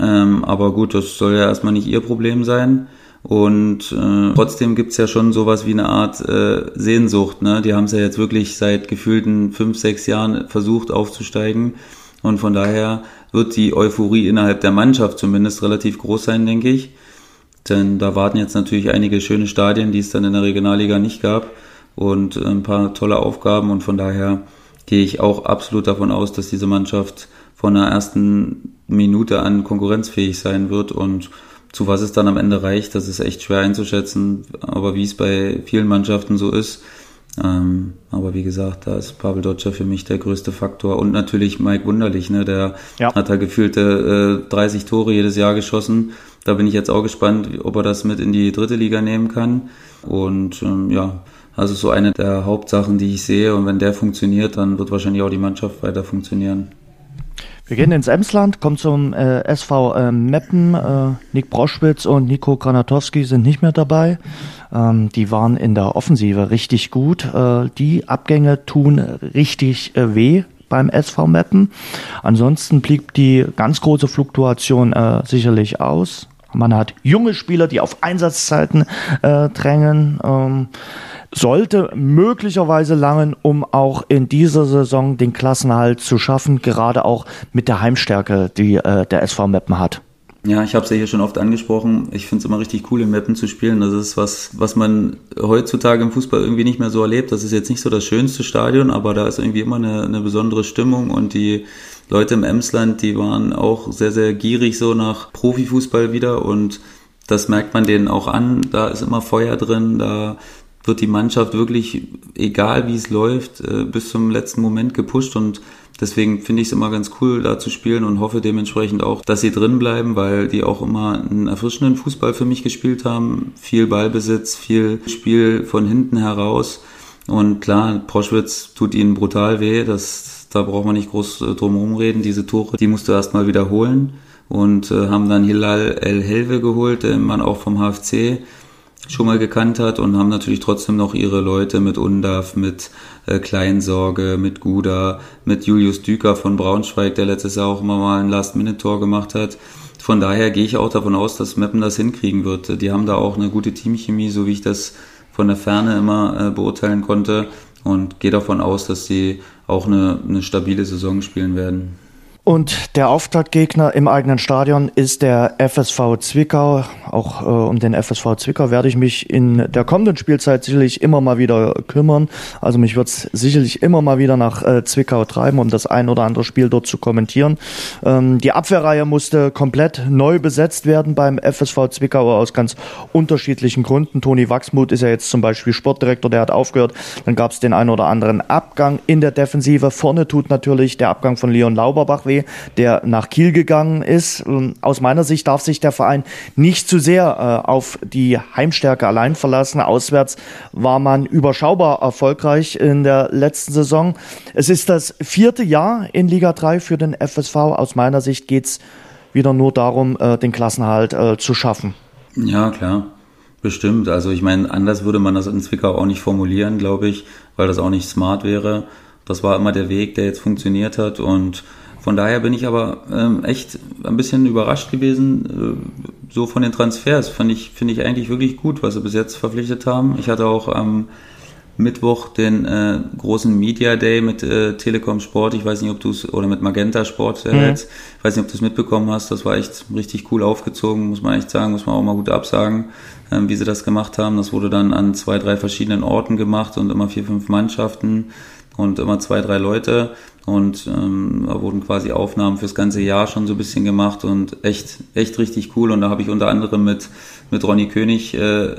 Ähm, aber gut, das soll ja erstmal nicht ihr Problem sein. Und äh, trotzdem gibt's ja schon sowas wie eine Art äh, Sehnsucht. Ne? Die haben es ja jetzt wirklich seit gefühlten fünf, sechs Jahren versucht aufzusteigen. Und von daher wird die Euphorie innerhalb der Mannschaft zumindest relativ groß sein, denke ich. Denn da warten jetzt natürlich einige schöne Stadien, die es dann in der Regionalliga nicht gab. Und ein paar tolle Aufgaben. Und von daher gehe ich auch absolut davon aus, dass diese Mannschaft von der ersten Minute an konkurrenzfähig sein wird und zu was es dann am Ende reicht, das ist echt schwer einzuschätzen, aber wie es bei vielen Mannschaften so ist. Ähm, aber wie gesagt, da ist Pavel Dodger für mich der größte Faktor. Und natürlich Mike Wunderlich, ne? der ja. hat da gefühlte äh, 30 Tore jedes Jahr geschossen. Da bin ich jetzt auch gespannt, ob er das mit in die dritte Liga nehmen kann. Und ähm, ja, also so eine der Hauptsachen, die ich sehe. Und wenn der funktioniert, dann wird wahrscheinlich auch die Mannschaft weiter funktionieren. Wir gehen ins Emsland, kommen zum äh, SV äh, Meppen. Äh, Nick Broschwitz und Nico Granatowski sind nicht mehr dabei. Ähm, die waren in der Offensive richtig gut. Äh, die Abgänge tun richtig äh, weh beim SV Meppen. Ansonsten blieb die ganz große Fluktuation äh, sicherlich aus. Man hat junge Spieler, die auf Einsatzzeiten äh, drängen. Ähm, sollte möglicherweise langen, um auch in dieser Saison den Klassenhalt zu schaffen, gerade auch mit der Heimstärke, die äh, der SV Meppen hat. Ja, ich habe es ja hier schon oft angesprochen. Ich finde es immer richtig cool, in Meppen zu spielen. Das ist was, was man heutzutage im Fußball irgendwie nicht mehr so erlebt. Das ist jetzt nicht so das schönste Stadion, aber da ist irgendwie immer eine, eine besondere Stimmung und die Leute im Emsland, die waren auch sehr, sehr gierig so nach Profifußball wieder und das merkt man denen auch an. Da ist immer Feuer drin, da wird die Mannschaft wirklich, egal wie es läuft, äh, bis zum letzten Moment gepusht und deswegen finde ich es immer ganz cool, da zu spielen und hoffe dementsprechend auch, dass sie drin bleiben, weil die auch immer einen erfrischenden Fußball für mich gespielt haben. Viel Ballbesitz, viel Spiel von hinten heraus. Und klar, Proschwitz tut ihnen brutal weh. Das, da braucht man nicht groß äh, drum herum reden. Diese Tore, die musst du erstmal wiederholen. Und äh, haben dann Hilal El Helve geholt, den Mann auch vom HFC schon mal gekannt hat und haben natürlich trotzdem noch ihre Leute mit Undaf, mit äh, Kleinsorge, mit Guda, mit Julius Düker von Braunschweig, der letztes Jahr auch immer mal ein Last-Minute-Tor gemacht hat. Von daher gehe ich auch davon aus, dass Meppen das hinkriegen wird. Die haben da auch eine gute Teamchemie, so wie ich das von der Ferne immer äh, beurteilen konnte und gehe davon aus, dass sie auch eine, eine stabile Saison spielen werden. Und der Auftaktgegner im eigenen Stadion ist der FSV Zwickau. Auch äh, um den FSV Zwickau werde ich mich in der kommenden Spielzeit sicherlich immer mal wieder kümmern. Also mich wird es sicherlich immer mal wieder nach äh, Zwickau treiben, um das ein oder andere Spiel dort zu kommentieren. Ähm, die Abwehrreihe musste komplett neu besetzt werden beim FSV Zwickau aus ganz unterschiedlichen Gründen. Toni Wachsmuth ist ja jetzt zum Beispiel Sportdirektor, der hat aufgehört. Dann gab es den ein oder anderen Abgang in der Defensive. Vorne tut natürlich der Abgang von Leon Lauberbach weh VfB, der nach Kiel gegangen ist. Aus meiner Sicht darf sich der Verein nicht zu sehr äh, auf die Heimstärke allein verlassen. Auswärts war man überschaubar erfolgreich in der letzten Saison. Es ist das vierte Jahr in Liga 3 für den FSV. Aus meiner Sicht geht es wieder nur darum, äh, den Klassenhalt äh, zu schaffen. Ja, klar. Bestimmt. Also ich meine, anders würde man das in Zwickau auch nicht formulieren, glaube ich, weil das auch nicht smart wäre. Das war immer der Weg, der jetzt funktioniert hat und von daher bin ich aber ähm, echt ein bisschen überrascht gewesen, äh, so von den Transfers. Finde ich, finde ich eigentlich wirklich gut, was sie bis jetzt verpflichtet haben. Ich hatte auch am Mittwoch den äh, großen Media Day mit äh, Telekom Sport. Ich weiß nicht, ob du es, oder mit Magenta Sport äh, mhm. jetzt. Ich weiß nicht, ob du es mitbekommen hast. Das war echt richtig cool aufgezogen, muss man echt sagen, muss man auch mal gut absagen, ähm, wie sie das gemacht haben. Das wurde dann an zwei, drei verschiedenen Orten gemacht und immer vier, fünf Mannschaften und immer zwei, drei Leute. Und ähm, da wurden quasi Aufnahmen fürs ganze Jahr schon so ein bisschen gemacht und echt, echt richtig cool. Und da habe ich unter anderem mit, mit Ronny König äh, äh,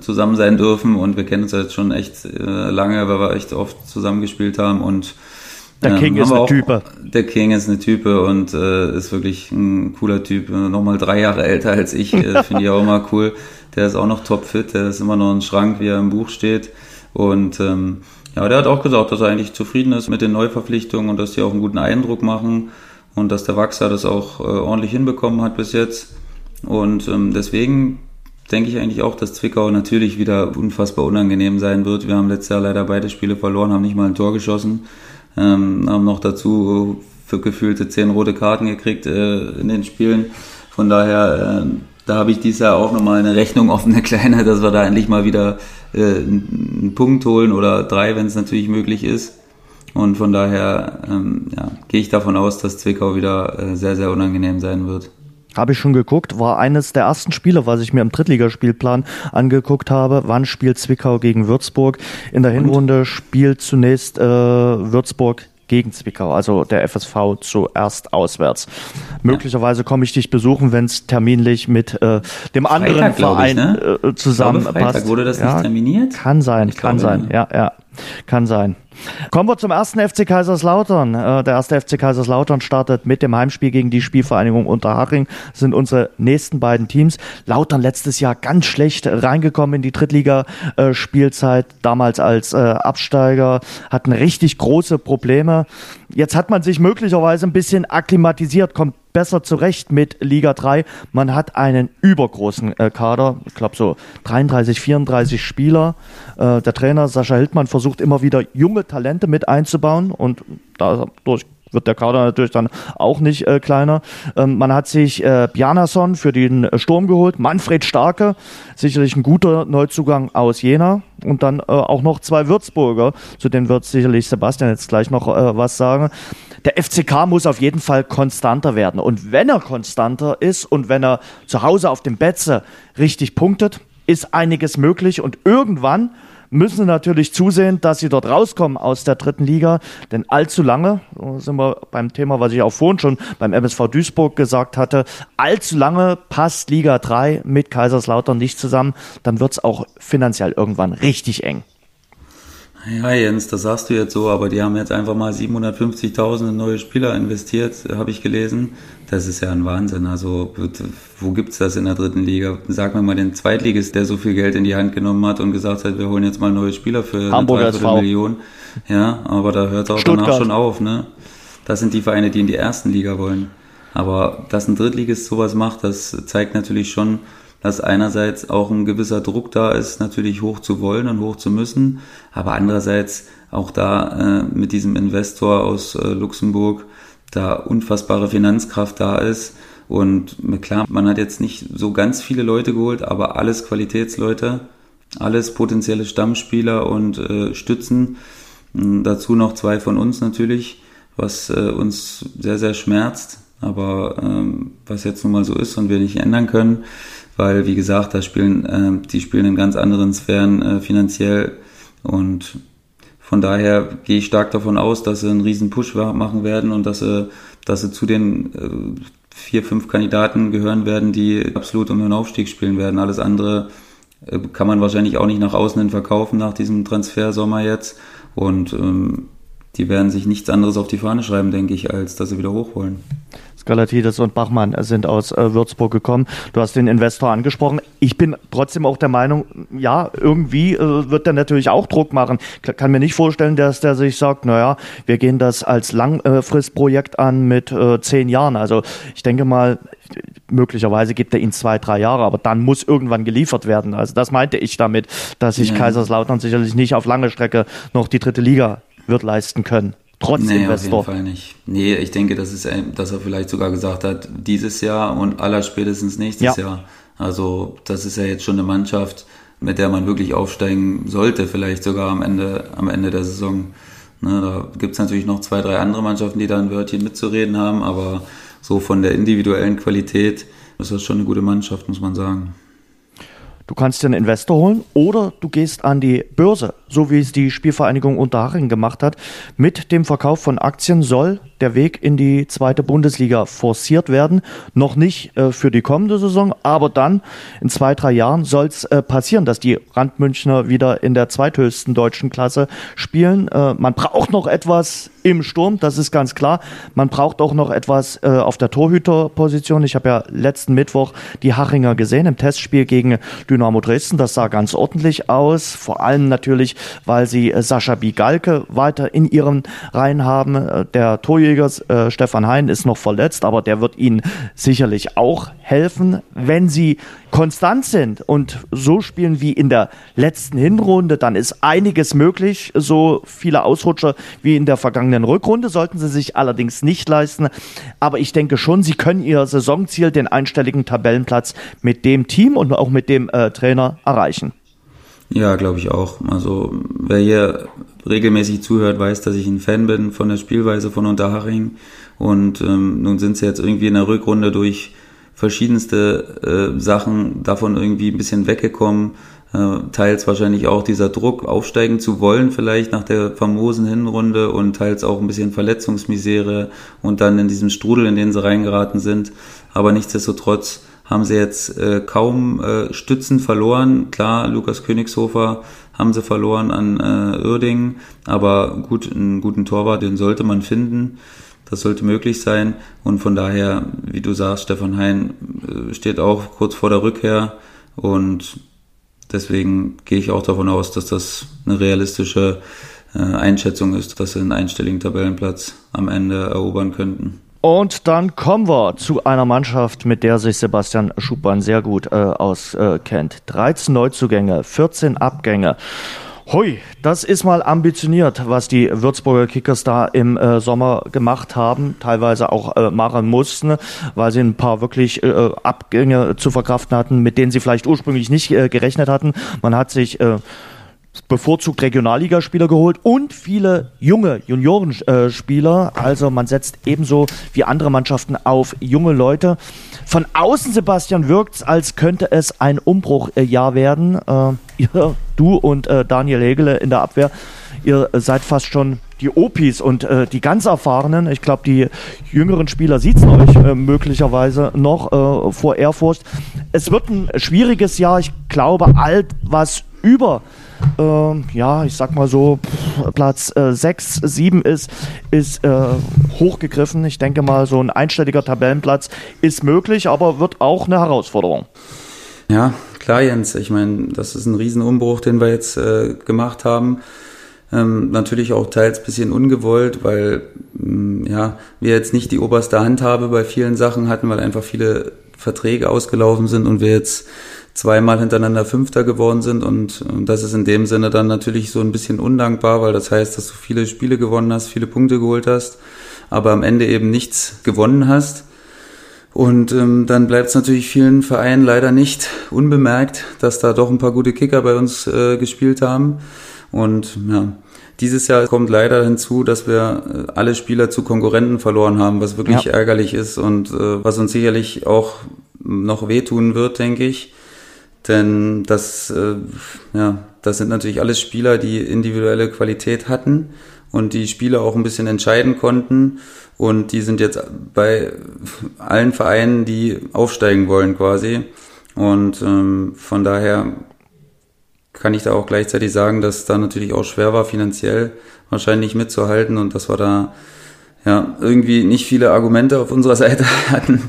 zusammen sein dürfen und wir kennen uns jetzt schon echt äh, lange, weil wir echt oft zusammengespielt haben und der ähm, King ist eine auch, Type. Der King ist eine Type und äh, ist wirklich ein cooler Typ. Nochmal drei Jahre älter als ich, äh, finde ich auch immer cool. Der ist auch noch topfit, der ist immer noch ein Schrank, wie er im Buch steht. Und ähm, ja, der hat auch gesagt, dass er eigentlich zufrieden ist mit den Neuverpflichtungen und dass die auch einen guten Eindruck machen und dass der Wachser das auch äh, ordentlich hinbekommen hat bis jetzt. Und ähm, deswegen denke ich eigentlich auch, dass Zwickau natürlich wieder unfassbar unangenehm sein wird. Wir haben letztes Jahr leider beide Spiele verloren, haben nicht mal ein Tor geschossen, ähm, haben noch dazu für gefühlte zehn rote Karten gekriegt äh, in den Spielen. Von daher, äh, da habe ich dieses Jahr auch nochmal eine Rechnung offen, eine kleine, dass wir da endlich mal wieder äh, einen Punkt holen oder drei, wenn es natürlich möglich ist. Und von daher ähm, ja, gehe ich davon aus, dass Zwickau wieder äh, sehr, sehr unangenehm sein wird. Habe ich schon geguckt, war eines der ersten Spiele, was ich mir im Drittligaspielplan angeguckt habe. Wann spielt Zwickau gegen Würzburg? In der Hinrunde spielt zunächst äh, Würzburg gegen Zwickau, also der FSV zuerst auswärts. Ja. Möglicherweise komme ich dich besuchen, wenn es terminlich mit äh, dem anderen Freitag, Verein ich, ne? äh, zusammenpasst. Wurde das ja, nicht terminiert? Kann sein, ich kann sein, ja, ja, kann sein. Kommen wir zum ersten FC Kaiserslautern. Äh, der erste FC Kaiserslautern startet mit dem Heimspiel gegen die Spielvereinigung Unterhaching. Das sind unsere nächsten beiden Teams. Lautern letztes Jahr ganz schlecht reingekommen in die Drittliga-Spielzeit, damals als äh, Absteiger, hatten richtig große Probleme. Jetzt hat man sich möglicherweise ein bisschen akklimatisiert, kommt besser zurecht mit Liga 3. Man hat einen übergroßen äh, Kader, ich glaube so 33, 34 Spieler. Äh, der Trainer Sascha Hildmann versucht immer wieder junge Talente mit einzubauen und dadurch wird der Kader natürlich dann auch nicht äh, kleiner. Ähm, man hat sich äh, Bjarnason für den äh, Sturm geholt, Manfred Starke, sicherlich ein guter Neuzugang aus Jena und dann äh, auch noch zwei Würzburger, zu denen wird sicherlich Sebastian jetzt gleich noch äh, was sagen. Der FCK muss auf jeden Fall konstanter werden und wenn er konstanter ist und wenn er zu Hause auf dem Betze richtig punktet, ist einiges möglich und irgendwann müssen sie natürlich zusehen, dass sie dort rauskommen aus der dritten Liga. Denn allzu lange, sind wir beim Thema, was ich auch vorhin schon beim MSV Duisburg gesagt hatte, allzu lange passt Liga 3 mit Kaiserslautern nicht zusammen. Dann wird es auch finanziell irgendwann richtig eng. Ja, Jens, das sagst du jetzt so, aber die haben jetzt einfach mal 750.000 in neue Spieler investiert, habe ich gelesen. Das ist ja ein Wahnsinn. Also, wo gibt's das in der dritten Liga? Sag mir mal den Zweitligist, der so viel Geld in die Hand genommen hat und gesagt hat, wir holen jetzt mal neue Spieler für Hamburg eine Million. Ja, aber da hört auch Stuttgart. danach schon auf, ne? Das sind die Vereine, die in die ersten Liga wollen. Aber dass ein Drittligist sowas macht, das zeigt natürlich schon, dass einerseits auch ein gewisser Druck da ist, natürlich hoch zu wollen und hoch zu müssen, aber andererseits auch da äh, mit diesem Investor aus äh, Luxemburg da unfassbare Finanzkraft da ist. Und klar, man hat jetzt nicht so ganz viele Leute geholt, aber alles Qualitätsleute, alles potenzielle Stammspieler und äh, Stützen. Und dazu noch zwei von uns natürlich, was äh, uns sehr, sehr schmerzt, aber ähm, was jetzt nun mal so ist und wir nicht ändern können, weil wie gesagt, da spielen, äh, die spielen in ganz anderen Sphären äh, finanziell und von daher gehe ich stark davon aus, dass sie einen riesen Push machen werden und dass sie, dass sie zu den äh, vier, fünf Kandidaten gehören werden, die absolut um den Aufstieg spielen werden. Alles andere äh, kann man wahrscheinlich auch nicht nach außen hin verkaufen nach diesem Transfersommer jetzt. Und ähm, die werden sich nichts anderes auf die Fahne schreiben, denke ich, als dass sie wieder hoch wollen. Skalatides und Bachmann sind aus äh, Würzburg gekommen. Du hast den Investor angesprochen. Ich bin trotzdem auch der Meinung, ja, irgendwie äh, wird der natürlich auch Druck machen. Ich kann mir nicht vorstellen, dass der sich sagt, naja, wir gehen das als Langfristprojekt an mit äh, zehn Jahren. Also ich denke mal, möglicherweise gibt er ihn zwei, drei Jahre, aber dann muss irgendwann geliefert werden. Also das meinte ich damit, dass sich ja. Kaiserslautern sicherlich nicht auf lange Strecke noch die dritte Liga wird leisten können trotz nee, Investor. auf jeden Fall nicht. Nee, ich denke, das ist, dass er vielleicht sogar gesagt hat, dieses Jahr und aller spätestens nächstes ja. Jahr. Also das ist ja jetzt schon eine Mannschaft, mit der man wirklich aufsteigen sollte, vielleicht sogar am Ende, am Ende der Saison. Ne, da gibt's natürlich noch zwei, drei andere Mannschaften, die da ein Wörtchen mitzureden haben, aber so von der individuellen Qualität ist das schon eine gute Mannschaft, muss man sagen. Du kannst dir einen Investor holen oder du gehst an die Börse, so wie es die Spielvereinigung Unterhaching gemacht hat. Mit dem Verkauf von Aktien soll der Weg in die zweite Bundesliga forciert werden. Noch nicht äh, für die kommende Saison, aber dann in zwei, drei Jahren soll es äh, passieren, dass die Randmünchner wieder in der zweithöchsten deutschen Klasse spielen. Äh, man braucht noch etwas im Sturm, das ist ganz klar. Man braucht auch noch etwas äh, auf der Torhüterposition. Ich habe ja letzten Mittwoch die Hachinger gesehen im Testspiel gegen Dynamo Dresden. Das sah ganz ordentlich aus. Vor allem natürlich, weil sie äh, Sascha Bigalke weiter in ihren Reihen haben. Äh, der Torjäger äh, Stefan Hein ist noch verletzt, aber der wird ihnen sicherlich auch helfen, wenn sie konstant sind und so spielen wie in der letzten Hinrunde, dann ist einiges möglich. So viele Ausrutscher wie in der vergangenen Rückrunde sollten sie sich allerdings nicht leisten. Aber ich denke schon, sie können ihr Saisonziel, den einstelligen Tabellenplatz mit dem Team und auch mit dem äh, Trainer erreichen. Ja, glaube ich auch. Also wer hier regelmäßig zuhört, weiß, dass ich ein Fan bin von der Spielweise von Unterhaching. Und ähm, nun sind sie jetzt irgendwie in der Rückrunde durch verschiedenste äh, Sachen davon irgendwie ein bisschen weggekommen. Äh, teils wahrscheinlich auch dieser Druck, aufsteigen zu wollen, vielleicht nach der famosen Hinrunde und teils auch ein bisschen Verletzungsmisere und dann in diesem Strudel, in den sie reingeraten sind. Aber nichtsdestotrotz haben sie jetzt äh, kaum äh, Stützen verloren. Klar, Lukas Königshofer haben sie verloren an äh, Uerdingen, aber gut, einen guten Torwart, den sollte man finden. Das sollte möglich sein. Und von daher, wie du sagst, Stefan Hein äh, steht auch kurz vor der Rückkehr. Und deswegen gehe ich auch davon aus, dass das eine realistische äh, Einschätzung ist, dass sie einen einstelligen Tabellenplatz am Ende erobern könnten. Und dann kommen wir zu einer Mannschaft, mit der sich Sebastian Schuppan sehr gut äh, auskennt. 13 Neuzugänge, 14 Abgänge. Hui, das ist mal ambitioniert, was die Würzburger Kickers da im äh, Sommer gemacht haben, teilweise auch äh, machen mussten, weil sie ein paar wirklich äh, Abgänge zu verkraften hatten, mit denen sie vielleicht ursprünglich nicht äh, gerechnet hatten. Man hat sich äh, bevorzugt Regionalligaspieler geholt und viele junge Juniorenspieler. Also man setzt ebenso wie andere Mannschaften auf junge Leute. Von außen, Sebastian, wirkt es, als könnte es ein Umbruchjahr werden. Äh, du und äh, Daniel Hegele in der Abwehr, ihr seid fast schon die Opis und äh, die ganz Erfahrenen. Ich glaube, die jüngeren Spieler sieht es euch möglicherweise noch äh, vor Ehrfurcht. Es wird ein schwieriges Jahr. Ich glaube, alt was über äh, ja, ich sag mal so, Platz äh, 6, 7 ist, ist äh, hochgegriffen. Ich denke mal, so ein einstelliger Tabellenplatz ist möglich, aber wird auch eine Herausforderung. Ja, klar, Jens. Ich meine, das ist ein Riesenumbruch, den wir jetzt äh, gemacht haben. Ähm, natürlich auch teils bisschen ungewollt, weil ähm, ja, wir jetzt nicht die oberste Handhabe bei vielen Sachen hatten, weil einfach viele Verträge ausgelaufen sind und wir jetzt zweimal hintereinander Fünfter geworden sind und, und das ist in dem Sinne dann natürlich so ein bisschen undankbar, weil das heißt, dass du viele Spiele gewonnen hast, viele Punkte geholt hast, aber am Ende eben nichts gewonnen hast. Und ähm, dann bleibt es natürlich vielen Vereinen leider nicht unbemerkt, dass da doch ein paar gute Kicker bei uns äh, gespielt haben. Und ja, dieses Jahr kommt leider hinzu, dass wir äh, alle Spieler zu Konkurrenten verloren haben, was wirklich ja. ärgerlich ist und äh, was uns sicherlich auch noch wehtun wird, denke ich. Denn das, äh, ja, das sind natürlich alles Spieler, die individuelle Qualität hatten und die Spieler auch ein bisschen entscheiden konnten. Und die sind jetzt bei allen Vereinen, die aufsteigen wollen quasi. Und ähm, von daher kann ich da auch gleichzeitig sagen, dass da natürlich auch schwer war, finanziell wahrscheinlich mitzuhalten und dass wir da ja irgendwie nicht viele Argumente auf unserer Seite hatten.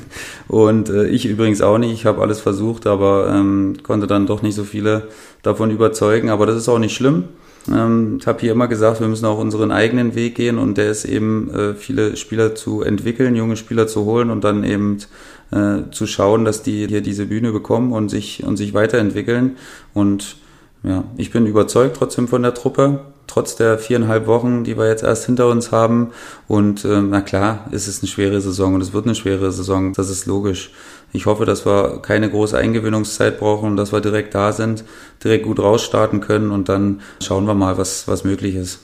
Und äh, ich übrigens auch nicht. Ich habe alles versucht, aber ähm, konnte dann doch nicht so viele davon überzeugen. Aber das ist auch nicht schlimm. Ähm, ich habe hier immer gesagt, wir müssen auch unseren eigenen Weg gehen und der ist eben, äh, viele Spieler zu entwickeln, junge Spieler zu holen und dann eben äh, zu schauen, dass die hier diese Bühne bekommen und sich und sich weiterentwickeln. Und ja, ich bin überzeugt trotzdem von der Truppe, trotz der viereinhalb Wochen, die wir jetzt erst hinter uns haben. Und äh, na klar, ist es eine schwere Saison und es wird eine schwere Saison, das ist logisch. Ich hoffe, dass wir keine große Eingewöhnungszeit brauchen und dass wir direkt da sind, direkt gut rausstarten können und dann schauen wir mal, was, was möglich ist.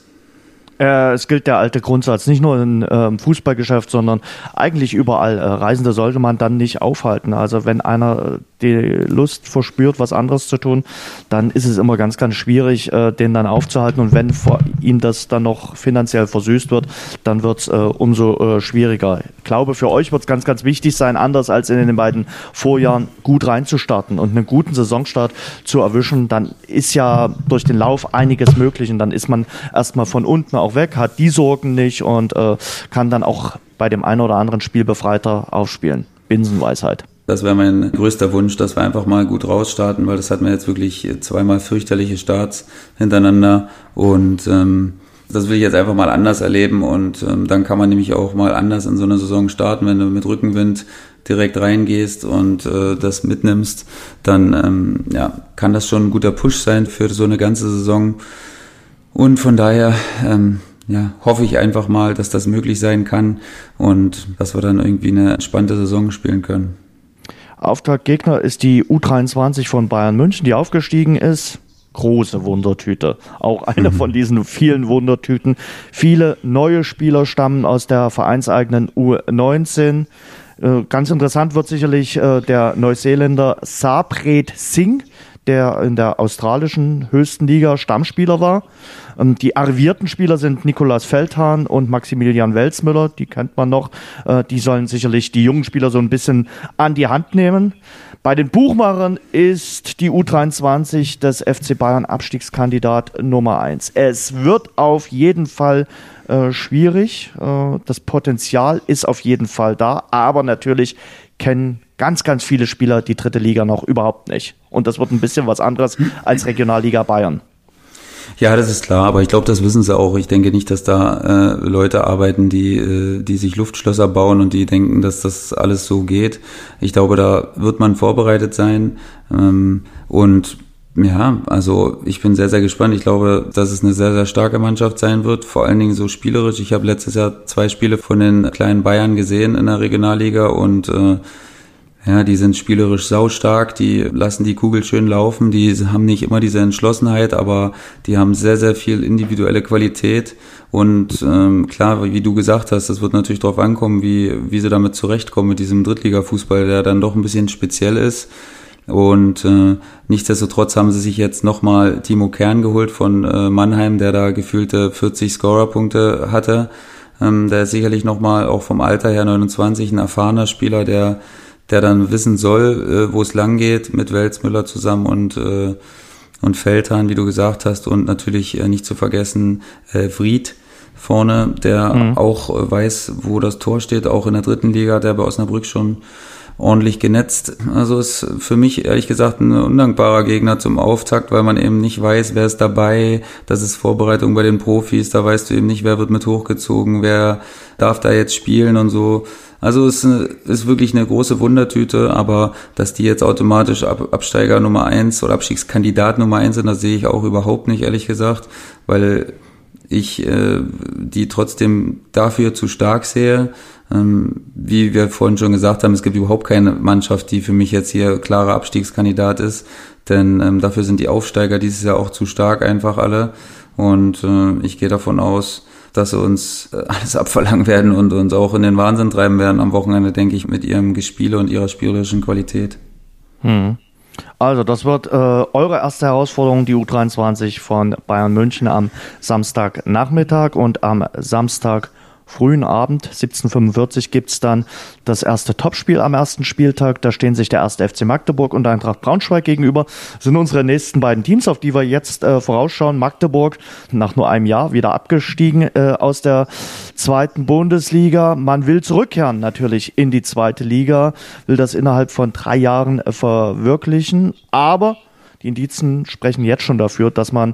Äh, es gilt der alte Grundsatz, nicht nur im äh, Fußballgeschäft, sondern eigentlich überall. Äh, Reisende sollte man dann nicht aufhalten. Also wenn einer die Lust verspürt, was anderes zu tun, dann ist es immer ganz, ganz schwierig, äh, den dann aufzuhalten. Und wenn vor ihm das dann noch finanziell versüßt wird, dann wird es äh, umso äh, schwieriger. Ich glaube, für euch wird es ganz, ganz wichtig sein, anders als in den beiden Vorjahren, gut reinzustarten und einen guten Saisonstart zu erwischen. Dann ist ja durch den Lauf einiges möglich und dann ist man erstmal von unten auch weg, hat die Sorgen nicht und äh, kann dann auch bei dem einen oder anderen Spiel befreiter aufspielen. Binsenweisheit. Das wäre mein größter Wunsch, dass wir einfach mal gut rausstarten, weil das hatten wir jetzt wirklich zweimal fürchterliche Starts hintereinander und ähm, das will ich jetzt einfach mal anders erleben und ähm, dann kann man nämlich auch mal anders in so eine Saison starten, wenn du mit Rückenwind direkt reingehst und äh, das mitnimmst, dann ähm, ja, kann das schon ein guter Push sein für so eine ganze Saison. Und von daher ähm, ja, hoffe ich einfach mal, dass das möglich sein kann und dass wir dann irgendwie eine entspannte Saison spielen können. Auftaktgegner ist die U23 von Bayern München, die aufgestiegen ist. Große Wundertüte. Auch eine mhm. von diesen vielen Wundertüten. Viele neue Spieler stammen aus der vereinseigenen U19. Äh, ganz interessant wird sicherlich äh, der Neuseeländer Sabret Singh, der in der australischen höchsten Liga Stammspieler war. Ähm, die arrivierten Spieler sind Nikolaus Feldhahn und Maximilian Welsmüller, die kennt man noch. Äh, die sollen sicherlich die jungen Spieler so ein bisschen an die Hand nehmen. Bei den Buchmachern ist die U23 des FC Bayern Abstiegskandidat Nummer eins. Es wird auf jeden Fall äh, schwierig. Äh, das Potenzial ist auf jeden Fall da, aber natürlich kennen ganz, ganz viele Spieler die dritte Liga noch überhaupt nicht. Und das wird ein bisschen was anderes als Regionalliga Bayern. Ja, das ist klar, aber ich glaube, das wissen sie auch. Ich denke nicht, dass da äh, Leute arbeiten, die, äh, die sich Luftschlösser bauen und die denken, dass das alles so geht. Ich glaube, da wird man vorbereitet sein. Ähm, und ja, also ich bin sehr, sehr gespannt. Ich glaube, dass es eine sehr, sehr starke Mannschaft sein wird, vor allen Dingen so spielerisch. Ich habe letztes Jahr zwei Spiele von den kleinen Bayern gesehen in der Regionalliga und äh, ja, die sind spielerisch saustark, die lassen die Kugel schön laufen, die haben nicht immer diese Entschlossenheit, aber die haben sehr, sehr viel individuelle Qualität. Und ähm, klar, wie du gesagt hast, das wird natürlich darauf ankommen, wie, wie sie damit zurechtkommen mit diesem Drittliga-Fußball, der dann doch ein bisschen speziell ist. Und äh, nichtsdestotrotz haben sie sich jetzt nochmal Timo Kern geholt von äh, Mannheim, der da gefühlte 40 Scorerpunkte hatte. Ähm, der ist sicherlich nochmal auch vom Alter her 29 ein erfahrener Spieler, der der dann wissen soll, äh, wo es lang geht, mit Welsmüller zusammen und, äh, und Feldhahn, wie du gesagt hast, und natürlich äh, nicht zu vergessen äh, Fried vorne, der mhm. auch äh, weiß, wo das Tor steht, auch in der dritten Liga, der bei Osnabrück schon ordentlich genetzt. Also ist für mich ehrlich gesagt ein undankbarer Gegner zum Auftakt, weil man eben nicht weiß, wer ist dabei. Das ist Vorbereitung bei den Profis. Da weißt du eben nicht, wer wird mit hochgezogen, wer darf da jetzt spielen und so. Also es ist wirklich eine große Wundertüte, aber dass die jetzt automatisch Ab Absteiger Nummer eins oder Abstiegskandidat Nummer eins sind, das sehe ich auch überhaupt nicht, ehrlich gesagt, weil ich äh, die trotzdem dafür zu stark sehe. Ähm, wie wir vorhin schon gesagt haben, es gibt überhaupt keine Mannschaft, die für mich jetzt hier klarer Abstiegskandidat ist, denn ähm, dafür sind die Aufsteiger dieses Jahr auch zu stark einfach alle. Und äh, ich gehe davon aus, dass sie uns äh, alles abverlangen werden und uns auch in den Wahnsinn treiben werden am Wochenende, denke ich, mit ihrem Gespiele und ihrer spielerischen Qualität. Hm. Also, das wird äh, eure erste Herausforderung, die U23 von Bayern München am Samstagnachmittag und am Samstag frühen Abend, 17.45 gibt's dann das erste Topspiel am ersten Spieltag. Da stehen sich der erste FC Magdeburg und Eintracht Braunschweig gegenüber. Sind unsere nächsten beiden Teams, auf die wir jetzt äh, vorausschauen. Magdeburg nach nur einem Jahr wieder abgestiegen äh, aus der zweiten Bundesliga. Man will zurückkehren natürlich in die zweite Liga, will das innerhalb von drei Jahren äh, verwirklichen. Aber die Indizien sprechen jetzt schon dafür, dass man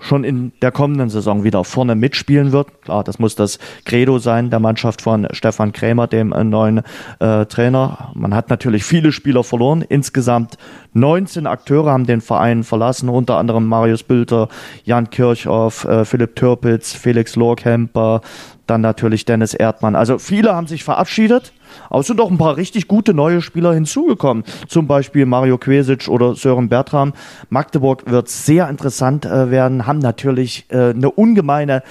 schon in der kommenden Saison wieder vorne mitspielen wird. Klar, das muss das Credo sein der Mannschaft von Stefan Krämer, dem äh, neuen äh, Trainer. Man hat natürlich viele Spieler verloren. Insgesamt 19 Akteure haben den Verein verlassen, unter anderem Marius Bülter, Jan Kirchhoff, äh, Philipp Türpitz, Felix Lorkemper, dann natürlich Dennis Erdmann. Also viele haben sich verabschiedet. Aber es sind auch ein paar richtig gute neue Spieler hinzugekommen. Zum Beispiel Mario Quesic oder Sören Bertram. Magdeburg wird sehr interessant äh, werden, haben natürlich äh, eine ungemeine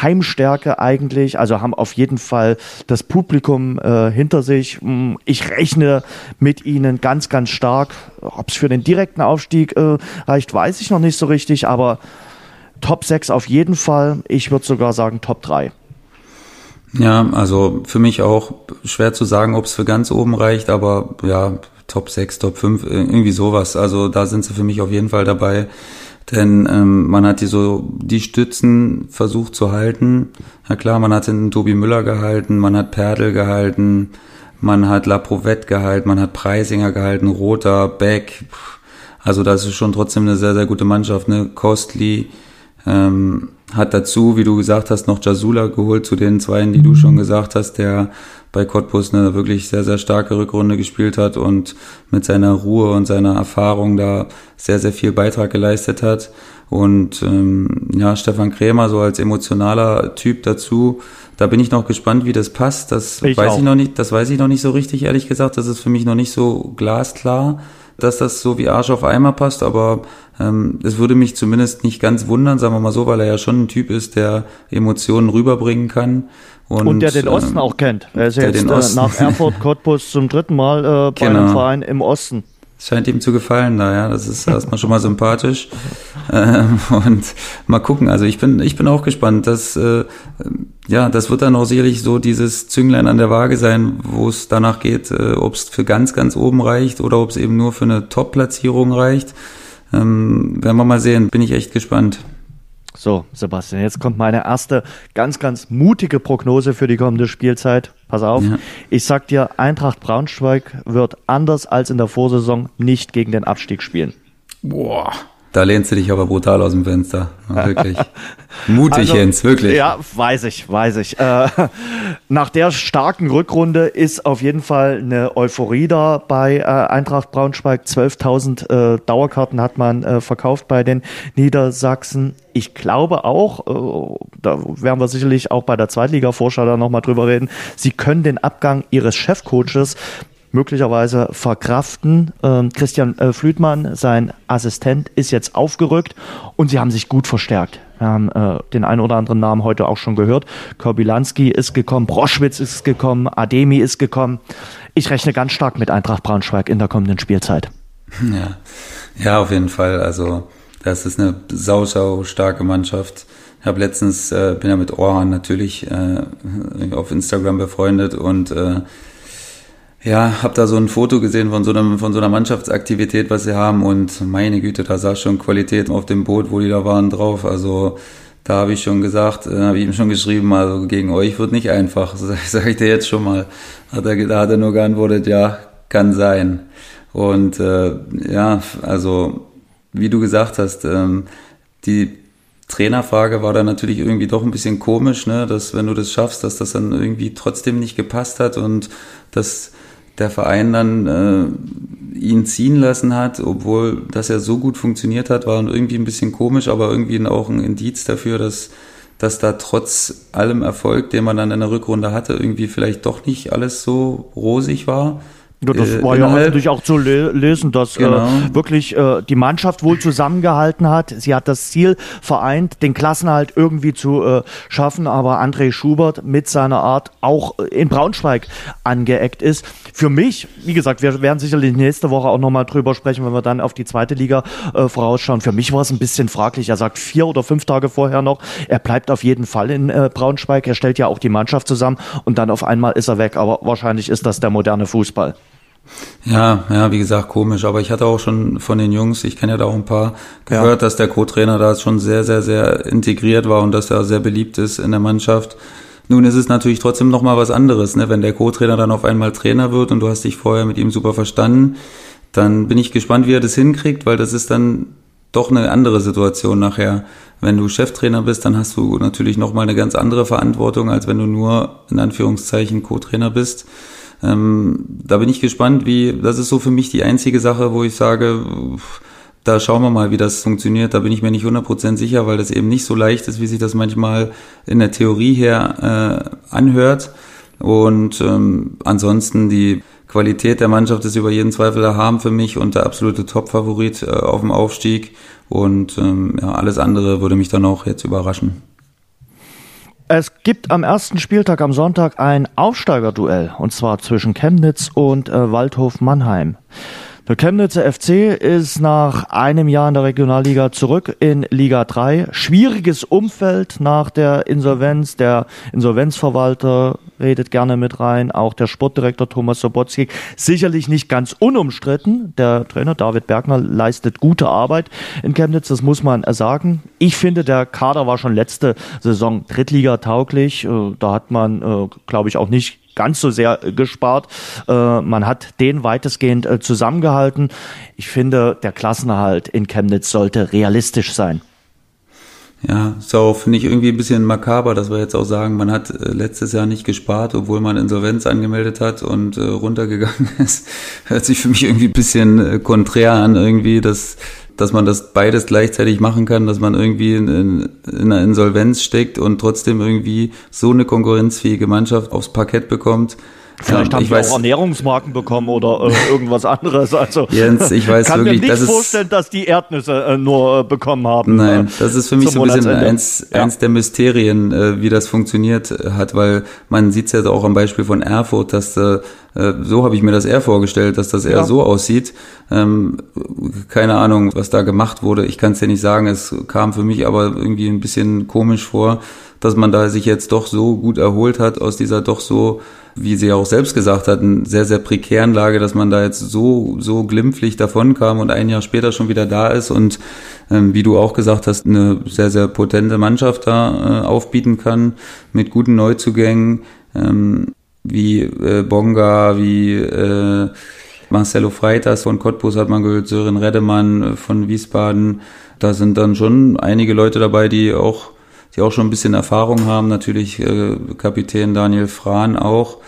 Heimstärke eigentlich, also haben auf jeden Fall das Publikum äh, hinter sich. Hm, ich rechne mit ihnen ganz, ganz stark. Ob es für den direkten Aufstieg äh, reicht, weiß ich noch nicht so richtig, aber Top 6 auf jeden Fall. Ich würde sogar sagen Top 3. Ja, also für mich auch schwer zu sagen, ob es für ganz oben reicht, aber ja, Top 6, Top 5, irgendwie sowas. Also da sind sie für mich auf jeden Fall dabei. Denn ähm, man hat die so die Stützen versucht zu halten. Ja klar, man hat den Tobi Müller gehalten, man hat Perdel gehalten, man hat La Provette gehalten, man hat Preisinger gehalten, Roter, Beck. Also das ist schon trotzdem eine sehr, sehr gute Mannschaft. Ne? Costly, ähm, hat dazu, wie du gesagt hast, noch Jasula geholt zu den zweien, die du schon gesagt hast, der bei Cottbus eine wirklich sehr, sehr starke Rückrunde gespielt hat und mit seiner Ruhe und seiner Erfahrung da sehr, sehr viel Beitrag geleistet hat. Und ähm, ja, Stefan Krämer so als emotionaler Typ dazu. Da bin ich noch gespannt, wie das passt. Das ich weiß auch. ich noch nicht, das weiß ich noch nicht so richtig, ehrlich gesagt. Das ist für mich noch nicht so glasklar dass das so wie Arsch auf Eimer passt, aber ähm, es würde mich zumindest nicht ganz wundern, sagen wir mal so, weil er ja schon ein Typ ist, der Emotionen rüberbringen kann. Und, und der den Osten ähm, auch kennt. Er ist ja jetzt äh, nach Erfurt Cottbus zum dritten Mal äh, bei genau. einem Verein im Osten. Scheint ihm zu gefallen da, ja. Das ist erstmal schon mal sympathisch. Ähm, und mal gucken. Also ich bin, ich bin auch gespannt. dass äh, ja, das wird dann auch sicherlich so dieses Zünglein an der Waage sein, wo es danach geht, äh, ob es für ganz, ganz oben reicht oder ob es eben nur für eine Top-Platzierung reicht. Ähm, werden wir mal sehen. Bin ich echt gespannt. So, Sebastian, jetzt kommt meine erste ganz, ganz mutige Prognose für die kommende Spielzeit. Pass auf. Ja. Ich sag dir, Eintracht Braunschweig wird anders als in der Vorsaison nicht gegen den Abstieg spielen. Boah. Da lehnst du dich aber brutal aus dem Fenster. wirklich. Mutig, also, Jens, wirklich. Ja, weiß ich, weiß ich. Äh, nach der starken Rückrunde ist auf jeden Fall eine Euphorie da bei äh, Eintracht Braunschweig. 12.000 äh, Dauerkarten hat man äh, verkauft bei den Niedersachsen. Ich glaube auch, äh, da werden wir sicherlich auch bei der Zweitliga-Vorschau da nochmal drüber reden, sie können den Abgang ihres Chefcoaches möglicherweise verkraften. Ähm, Christian äh, Flütmann, sein Assistent, ist jetzt aufgerückt und sie haben sich gut verstärkt. Wir haben äh, den einen oder anderen Namen heute auch schon gehört. Korbilanski ist gekommen, Broschwitz ist gekommen, Ademi ist gekommen. Ich rechne ganz stark mit Eintracht Braunschweig in der kommenden Spielzeit. Ja, ja auf jeden Fall. Also das ist eine sausau starke Mannschaft. Ich habe letztens, äh, bin ja mit Orhan natürlich äh, auf Instagram befreundet und äh, ja, habe da so ein Foto gesehen von so, einem, von so einer Mannschaftsaktivität, was sie haben und meine Güte, da sah schon Qualität auf dem Boot, wo die da waren, drauf. Also da habe ich schon gesagt, äh, habe ich ihm schon geschrieben, also gegen euch wird nicht einfach, sage sag ich dir jetzt schon mal. Hat er, da hat er nur geantwortet, ja, kann sein. Und äh, ja, also wie du gesagt hast, ähm, die Trainerfrage war dann natürlich irgendwie doch ein bisschen komisch, ne, dass wenn du das schaffst, dass das dann irgendwie trotzdem nicht gepasst hat und dass der Verein dann äh, ihn ziehen lassen hat, obwohl das ja so gut funktioniert hat, war irgendwie ein bisschen komisch, aber irgendwie auch ein Indiz dafür, dass dass da trotz allem Erfolg, den man dann in der Rückrunde hatte, irgendwie vielleicht doch nicht alles so rosig war. Ja, das äh, war ja natürlich auch zu le lesen, dass äh, genau. äh, wirklich äh, die Mannschaft wohl zusammengehalten hat. Sie hat das Ziel vereint, den Klassenhalt irgendwie zu äh, schaffen, aber André Schubert mit seiner Art auch in Braunschweig angeeckt ist. Für mich, wie gesagt, wir werden sicherlich nächste Woche auch nochmal drüber sprechen, wenn wir dann auf die zweite Liga äh, vorausschauen. Für mich war es ein bisschen fraglich. Er sagt vier oder fünf Tage vorher noch, er bleibt auf jeden Fall in Braunschweig. Er stellt ja auch die Mannschaft zusammen und dann auf einmal ist er weg. Aber wahrscheinlich ist das der moderne Fußball. Ja, ja, wie gesagt, komisch. Aber ich hatte auch schon von den Jungs, ich kenne ja da auch ein paar, gehört, ja. dass der Co-Trainer da schon sehr, sehr, sehr integriert war und dass er sehr beliebt ist in der Mannschaft. Nun ist es natürlich trotzdem nochmal was anderes, ne? wenn der Co-Trainer dann auf einmal Trainer wird und du hast dich vorher mit ihm super verstanden, dann bin ich gespannt, wie er das hinkriegt, weil das ist dann doch eine andere Situation nachher. Wenn du Cheftrainer bist, dann hast du natürlich nochmal eine ganz andere Verantwortung, als wenn du nur in Anführungszeichen Co-Trainer bist. Ähm, da bin ich gespannt, wie, das ist so für mich die einzige Sache, wo ich sage, da schauen wir mal, wie das funktioniert. Da bin ich mir nicht 100% sicher, weil das eben nicht so leicht ist, wie sich das manchmal in der Theorie her äh, anhört. Und ähm, ansonsten die Qualität der Mannschaft ist über jeden Zweifel erhaben für mich und der absolute Top-Favorit äh, auf dem Aufstieg. Und ähm, ja, alles andere würde mich dann auch jetzt überraschen. Es gibt am ersten Spieltag am Sonntag ein Aufsteigerduell und zwar zwischen Chemnitz und äh, Waldhof Mannheim. Der Chemnitzer FC ist nach einem Jahr in der Regionalliga zurück in Liga 3. Schwieriges Umfeld nach der Insolvenz. Der Insolvenzverwalter redet gerne mit rein. Auch der Sportdirektor Thomas Sobotzki. Sicherlich nicht ganz unumstritten. Der Trainer David Bergner leistet gute Arbeit in Chemnitz. Das muss man sagen. Ich finde, der Kader war schon letzte Saison Drittliga tauglich. Äh, da hat man, äh, glaube ich, auch nicht ganz so sehr äh, gespart. Äh, man hat den weitestgehend äh, zusammengehalten. Ich finde, der Klassenerhalt in Chemnitz sollte realistisch sein. Ja, ist auch, finde ich, irgendwie ein bisschen makaber, dass wir jetzt auch sagen, man hat letztes Jahr nicht gespart, obwohl man Insolvenz angemeldet hat und äh, runtergegangen ist. Hört sich für mich irgendwie ein bisschen konträr an, irgendwie, dass dass man das beides gleichzeitig machen kann, dass man irgendwie in, in, in einer Insolvenz steckt und trotzdem irgendwie so eine konkurrenzfähige Mannschaft aufs Parkett bekommt. Vielleicht ja, haben wir auch Ernährungsmarken bekommen oder äh, irgendwas anderes. Also Jens, ich weiß kann wirklich, mir nicht vorstellen, dass die Erdnüsse äh, nur äh, bekommen haben. Nein, äh, das ist für mich so ein bisschen eins, ja. eins der Mysterien, äh, wie das funktioniert hat, weil man sieht es ja auch am Beispiel von Erfurt, dass äh, so habe ich mir das eher vorgestellt, dass das eher ja. so aussieht. Ähm, keine Ahnung, was da gemacht wurde. Ich kann es dir nicht sagen. Es kam für mich aber irgendwie ein bisschen komisch vor, dass man da sich jetzt doch so gut erholt hat aus dieser doch so wie sie auch selbst gesagt hatten, sehr, sehr prekären Lage, dass man da jetzt so, so glimpflich davonkam und ein Jahr später schon wieder da ist und ähm, wie du auch gesagt hast, eine sehr, sehr potente Mannschaft da äh, aufbieten kann mit guten Neuzugängen, ähm, wie äh, Bonga, wie äh, Marcelo Freitas von Cottbus hat man gehört, Sören Redemann äh, von Wiesbaden. Da sind dann schon einige Leute dabei, die auch die auch schon ein bisschen Erfahrung haben. Natürlich äh, Kapitän Daniel Frahn auch.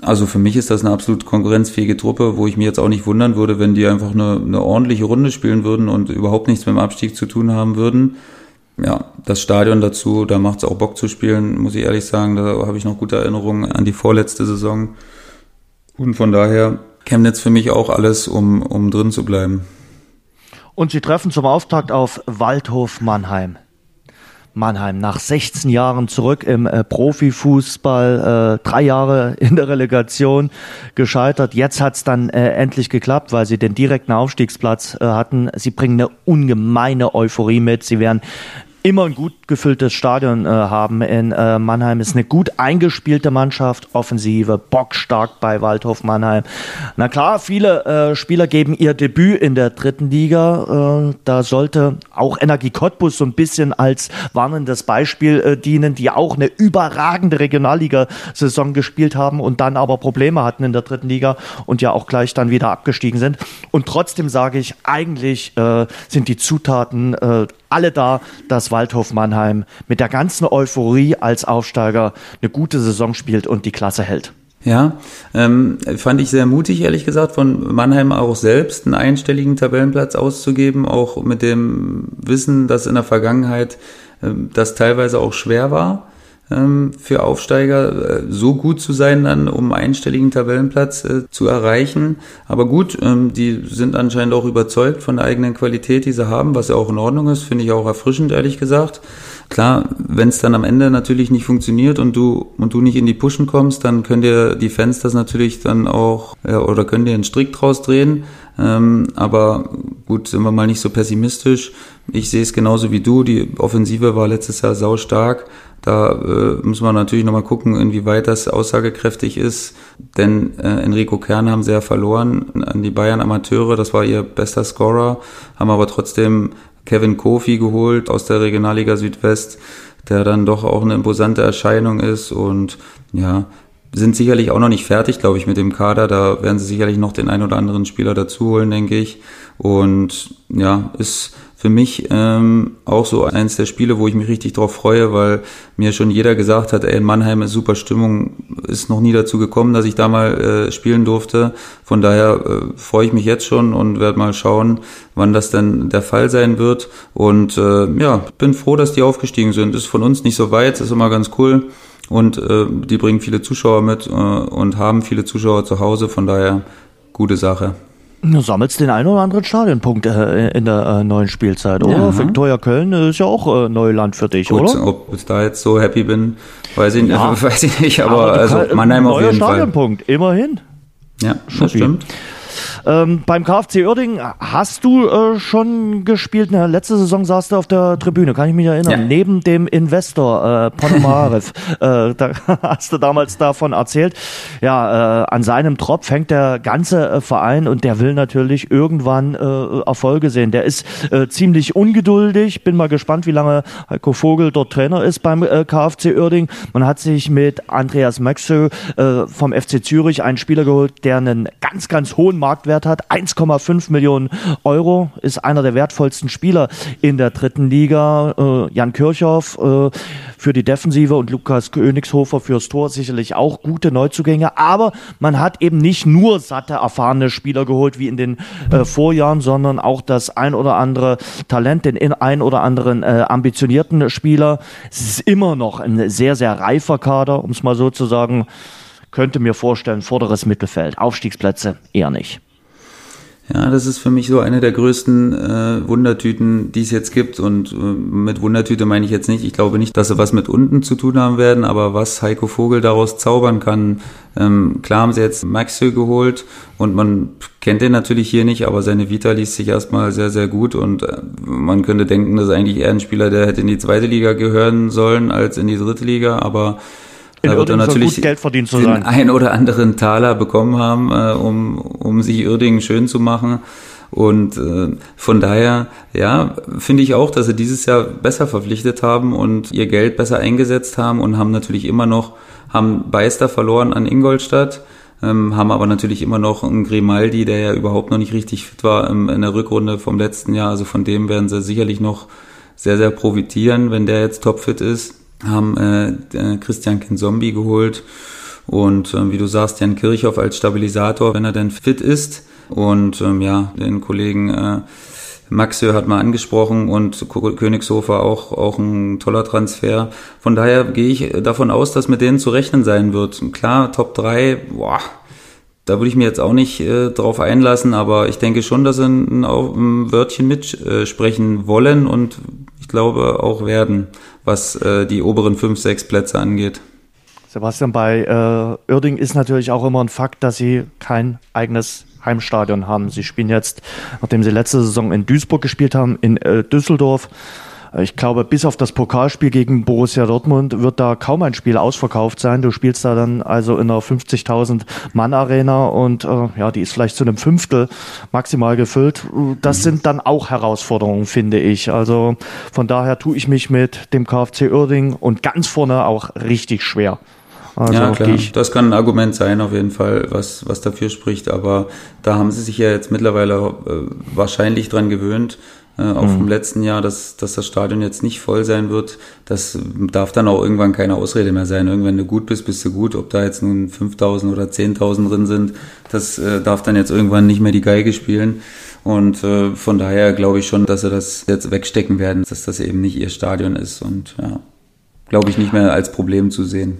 Also für mich ist das eine absolut konkurrenzfähige Truppe, wo ich mir jetzt auch nicht wundern würde, wenn die einfach eine, eine ordentliche Runde spielen würden und überhaupt nichts mit dem Abstieg zu tun haben würden. Ja, das Stadion dazu, da macht es auch Bock zu spielen, muss ich ehrlich sagen. Da habe ich noch gute Erinnerungen an die vorletzte Saison. Und von daher Chemnitz für mich auch alles, um, um drin zu bleiben. Und sie treffen zum Auftakt auf Waldhof Mannheim. Mannheim nach 16 Jahren zurück im äh, Profifußball, äh, drei Jahre in der Relegation gescheitert. Jetzt hat's dann äh, endlich geklappt, weil sie den direkten Aufstiegsplatz äh, hatten. Sie bringen eine ungemeine Euphorie mit. Sie werden immer ein gut gefülltes Stadion äh, haben in äh, Mannheim. Ist eine gut eingespielte Mannschaft, Offensive, bockstark bei Waldhof Mannheim. Na klar, viele äh, Spieler geben ihr Debüt in der dritten Liga. Äh, da sollte auch Energie Cottbus so ein bisschen als warnendes Beispiel äh, dienen, die auch eine überragende Regionalliga-Saison gespielt haben und dann aber Probleme hatten in der dritten Liga und ja auch gleich dann wieder abgestiegen sind. Und trotzdem sage ich, eigentlich äh, sind die Zutaten alle da, dass Waldhof Mannheim mit der ganzen Euphorie als Aufsteiger eine gute Saison spielt und die Klasse hält. Ja, ähm, fand ich sehr mutig, ehrlich gesagt, von Mannheim auch selbst einen einstelligen Tabellenplatz auszugeben, auch mit dem Wissen, dass in der Vergangenheit ähm, das teilweise auch schwer war für Aufsteiger, äh, so gut zu sein, dann um einstelligen Tabellenplatz äh, zu erreichen. Aber gut, ähm, die sind anscheinend auch überzeugt von der eigenen Qualität, die sie haben, was ja auch in Ordnung ist, finde ich auch erfrischend, ehrlich gesagt. Klar, wenn es dann am Ende natürlich nicht funktioniert und du und du nicht in die Pushen kommst, dann können dir die Fans das natürlich dann auch ja, oder können dir einen Strick draus drehen. Ähm, aber gut, sind wir mal nicht so pessimistisch. Ich sehe es genauso wie du. Die Offensive war letztes Jahr sau stark. Da äh, muss man natürlich nochmal gucken, inwieweit das aussagekräftig ist. Denn äh, Enrico Kern haben sie ja verloren an die Bayern Amateure. Das war ihr bester Scorer. Haben aber trotzdem Kevin Kofi geholt aus der Regionalliga Südwest, der dann doch auch eine imposante Erscheinung ist und ja, sind sicherlich auch noch nicht fertig, glaube ich, mit dem Kader. Da werden sie sicherlich noch den einen oder anderen Spieler dazu holen, denke ich. Und ja, ist für mich ähm, auch so eins der Spiele, wo ich mich richtig drauf freue, weil mir schon jeder gesagt hat, ey, Mannheim ist super Stimmung, ist noch nie dazu gekommen, dass ich da mal äh, spielen durfte. Von daher äh, freue ich mich jetzt schon und werde mal schauen, wann das denn der Fall sein wird. Und äh, ja, bin froh, dass die aufgestiegen sind. Ist von uns nicht so weit, ist immer ganz cool. Und äh, die bringen viele Zuschauer mit äh, und haben viele Zuschauer zu Hause, von daher gute Sache. Du sammelst den einen oder anderen Stadionpunkt äh, in der äh, neuen Spielzeit, oder? Ja. Viktoria Köln ist ja auch äh, Neuland für dich, Gut, oder? Ob ich da jetzt so happy bin, weiß ich, ja. weiß ich nicht, aber, aber also Mannheim auf jeden Stadionpunkt, Fall. immerhin. Ja, das stimmt. Ähm, beim KfC Uerdingen hast du äh, schon gespielt. Na, letzte Saison saßt du auf der Tribüne, kann ich mich erinnern. Ja. Neben dem Investor äh, Ponomarev. äh, da hast du damals davon erzählt. Ja, äh, an seinem Tropf hängt der ganze äh, Verein und der will natürlich irgendwann äh, Erfolge sehen. Der ist äh, ziemlich ungeduldig. Bin mal gespannt, wie lange Heiko Vogel dort Trainer ist beim äh, KfC Uerdingen. Man hat sich mit Andreas Maxö äh, vom FC Zürich einen Spieler geholt, der einen ganz, ganz hohen Marktwert Marktwert hat. 1,5 Millionen Euro ist einer der wertvollsten Spieler in der dritten Liga. Äh, Jan Kirchhoff äh, für die Defensive und Lukas Königshofer fürs Tor sicherlich auch gute Neuzugänge. Aber man hat eben nicht nur satte, erfahrene Spieler geholt wie in den äh, Vorjahren, sondern auch das ein oder andere Talent, den ein oder anderen äh, ambitionierten Spieler. Es ist immer noch ein sehr, sehr reifer Kader, um es mal so zu sagen könnte mir vorstellen, vorderes Mittelfeld. Aufstiegsplätze eher nicht. Ja, das ist für mich so eine der größten äh, Wundertüten, die es jetzt gibt. Und äh, mit Wundertüte meine ich jetzt nicht, ich glaube nicht, dass sie was mit unten zu tun haben werden, aber was Heiko Vogel daraus zaubern kann. Ähm, klar haben sie jetzt Maxö geholt und man kennt den natürlich hier nicht, aber seine Vita liest sich erstmal sehr, sehr gut und äh, man könnte denken, das ist eigentlich eher ein Spieler, der hätte in die zweite Liga gehören sollen als in die dritte Liga, aber in da wird er natürlich Geld verdient zu den sein. ein oder anderen Taler bekommen haben, äh, um, um sich Irdingen schön zu machen. Und äh, von daher, ja, finde ich auch, dass sie dieses Jahr besser verpflichtet haben und ihr Geld besser eingesetzt haben und haben natürlich immer noch, haben Beister verloren an Ingolstadt, ähm, haben aber natürlich immer noch einen Grimaldi, der ja überhaupt noch nicht richtig fit war im, in der Rückrunde vom letzten Jahr. Also von dem werden sie sicherlich noch sehr, sehr profitieren, wenn der jetzt topfit ist haben äh, Christian Kinzombie geholt und äh, wie du sagst, Jan Kirchhoff als Stabilisator, wenn er denn fit ist. Und ähm, ja, den Kollegen äh, Maxö hat mal angesprochen und Königshofer auch, auch ein toller Transfer. Von daher gehe ich davon aus, dass mit denen zu rechnen sein wird. Klar, Top 3, boah, da würde ich mir jetzt auch nicht äh, drauf einlassen, aber ich denke schon, dass sie ein, ein Wörtchen mitsprechen äh, wollen und ich glaube auch werden was äh, die oberen fünf, sechs Plätze angeht. Sebastian, bei äh, Uerding ist natürlich auch immer ein Fakt, dass sie kein eigenes Heimstadion haben. Sie spielen jetzt, nachdem sie letzte Saison in Duisburg gespielt haben, in äh, Düsseldorf. Ich glaube, bis auf das Pokalspiel gegen Borussia Dortmund wird da kaum ein Spiel ausverkauft sein. Du spielst da dann also in einer 50.000 Mann Arena und äh, ja, die ist vielleicht zu einem Fünftel maximal gefüllt. Das mhm. sind dann auch Herausforderungen, finde ich. Also von daher tue ich mich mit dem KfC Uerding und ganz vorne auch richtig schwer. Also ja, klar. Das kann ein Argument sein, auf jeden Fall, was, was dafür spricht. Aber da haben sie sich ja jetzt mittlerweile äh, wahrscheinlich dran gewöhnt. Äh, auch mhm. vom letzten Jahr, dass, dass das Stadion jetzt nicht voll sein wird. Das darf dann auch irgendwann keine Ausrede mehr sein. Irgendwann du gut bist, bist du gut. Ob da jetzt nun 5000 oder 10.000 drin sind, das äh, darf dann jetzt irgendwann nicht mehr die Geige spielen. Und äh, von daher glaube ich schon, dass sie das jetzt wegstecken werden, dass das eben nicht ihr Stadion ist. Und ja, glaube ich nicht mehr als Problem zu sehen.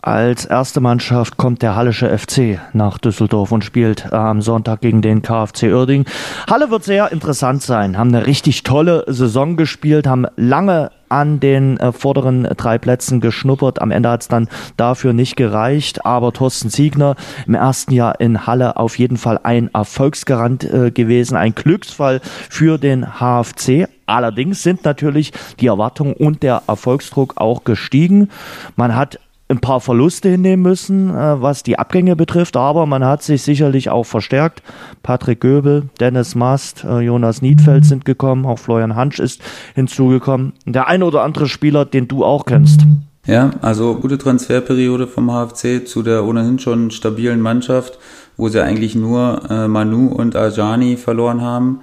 Als erste Mannschaft kommt der Hallische FC nach Düsseldorf und spielt am Sonntag gegen den KfC Uerding. Halle wird sehr interessant sein, haben eine richtig tolle Saison gespielt, haben lange an den äh, vorderen drei Plätzen geschnuppert. Am Ende hat es dann dafür nicht gereicht, aber Thorsten Siegner im ersten Jahr in Halle auf jeden Fall ein Erfolgsgarant äh, gewesen, ein Glücksfall für den HFC. Allerdings sind natürlich die Erwartungen und der Erfolgsdruck auch gestiegen. Man hat ein paar Verluste hinnehmen müssen, äh, was die Abgänge betrifft, aber man hat sich sicherlich auch verstärkt. Patrick Göbel, Dennis Mast, äh, Jonas Niedfeld sind gekommen, auch Florian Hansch ist hinzugekommen. Der ein oder andere Spieler, den du auch kennst. Ja, also gute Transferperiode vom HFC zu der ohnehin schon stabilen Mannschaft, wo sie eigentlich nur äh, Manu und Ajani verloren haben.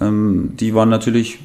Ähm, die waren natürlich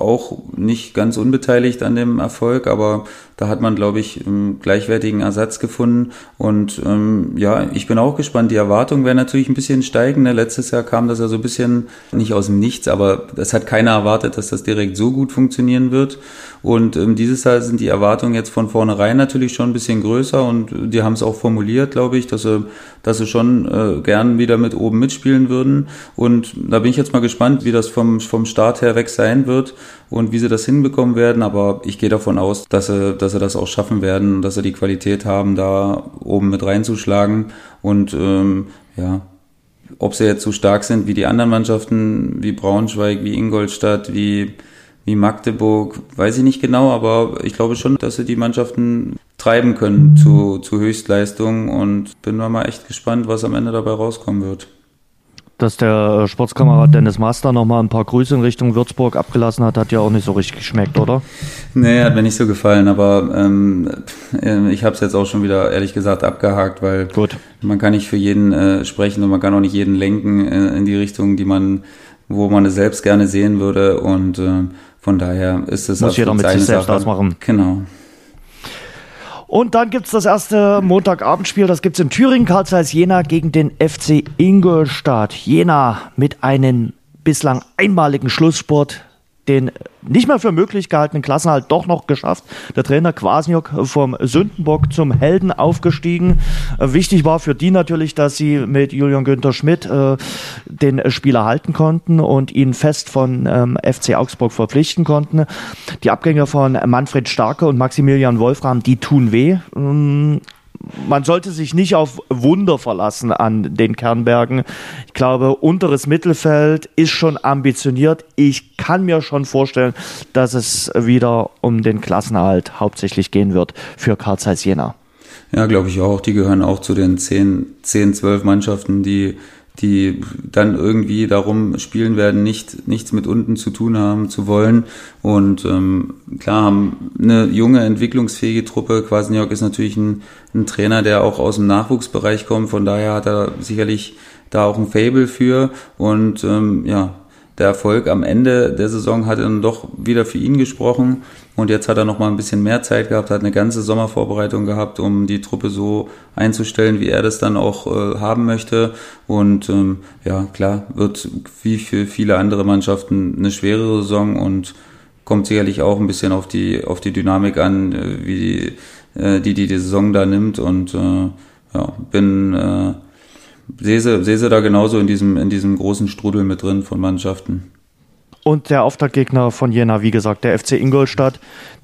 auch nicht ganz unbeteiligt an dem Erfolg, aber da hat man, glaube ich, einen gleichwertigen Ersatz gefunden. Und ähm, ja, ich bin auch gespannt. Die Erwartungen werden natürlich ein bisschen steigen. Ne? Letztes Jahr kam das ja so ein bisschen nicht aus dem Nichts, aber es hat keiner erwartet, dass das direkt so gut funktionieren wird. Und ähm, dieses Jahr sind die Erwartungen jetzt von vornherein natürlich schon ein bisschen größer und die haben es auch formuliert, glaube ich, dass sie, dass sie schon äh, gern wieder mit oben mitspielen würden. Und da bin ich jetzt mal gespannt, wie das vom, vom Start her weg sein wird und wie sie das hinbekommen werden. Aber ich gehe davon aus, dass sie, dass sie das auch schaffen werden, dass sie die Qualität haben, da oben mit reinzuschlagen. Und ähm, ja, ob sie jetzt so stark sind wie die anderen Mannschaften, wie Braunschweig, wie Ingolstadt, wie, wie Magdeburg, weiß ich nicht genau, aber ich glaube schon, dass sie die Mannschaften treiben können zu, zu Höchstleistungen und bin mal echt gespannt, was am Ende dabei rauskommen wird dass der äh, Sportskamerad Dennis Master nochmal ein paar Grüße in Richtung Würzburg abgelassen hat, hat ja auch nicht so richtig geschmeckt, oder? Nee, hat mir nicht so gefallen, aber ähm, äh, ich habe es jetzt auch schon wieder ehrlich gesagt abgehakt, weil Gut. man kann nicht für jeden äh, sprechen und man kann auch nicht jeden lenken äh, in die Richtung, die man, wo man es selbst gerne sehen würde und äh, von daher ist es muss jeder mit sich selbst Sache. ausmachen. Genau. Und dann gibt es das erste Montagabendspiel, das gibt es in Thüringen, Karl Zeiss Jena gegen den FC Ingolstadt. Jena mit einem bislang einmaligen Schlusssport den nicht mehr für möglich gehaltenen Klassenhalt doch noch geschafft. Der Trainer Kwasniok vom Sündenbock zum Helden aufgestiegen. Wichtig war für die natürlich, dass sie mit Julian Günther Schmidt äh, den Spieler halten konnten und ihn fest von ähm, FC Augsburg verpflichten konnten. Die Abgänge von Manfred Starke und Maximilian Wolfram, die tun weh. Ähm, man sollte sich nicht auf Wunder verlassen an den Kernbergen. Ich glaube, unteres Mittelfeld ist schon ambitioniert. Ich kann mir schon vorstellen, dass es wieder um den Klassenerhalt hauptsächlich gehen wird für Karl Jena. Ja, glaube ich auch. Die gehören auch zu den 10, 10 12 Mannschaften, die die dann irgendwie darum spielen werden, nicht, nichts mit unten zu tun haben zu wollen. Und ähm, klar haben eine junge, entwicklungsfähige Truppe. Quasniok ist natürlich ein, ein Trainer, der auch aus dem Nachwuchsbereich kommt. Von daher hat er sicherlich da auch ein Fable für. Und ähm, ja, der Erfolg am Ende der Saison hat dann doch wieder für ihn gesprochen. Und jetzt hat er noch mal ein bisschen mehr Zeit gehabt, hat eine ganze Sommervorbereitung gehabt, um die Truppe so einzustellen, wie er das dann auch äh, haben möchte. Und ähm, ja, klar, wird wie für viele andere Mannschaften eine schwere Saison und kommt sicherlich auch ein bisschen auf die, auf die Dynamik an, äh, wie äh, die, die die Saison da nimmt. Und äh, ja, bin äh, sehe sie, sehe sie da genauso in diesem, in diesem großen Strudel mit drin von Mannschaften. Und der Auftaktgegner von Jena, wie gesagt, der FC Ingolstadt.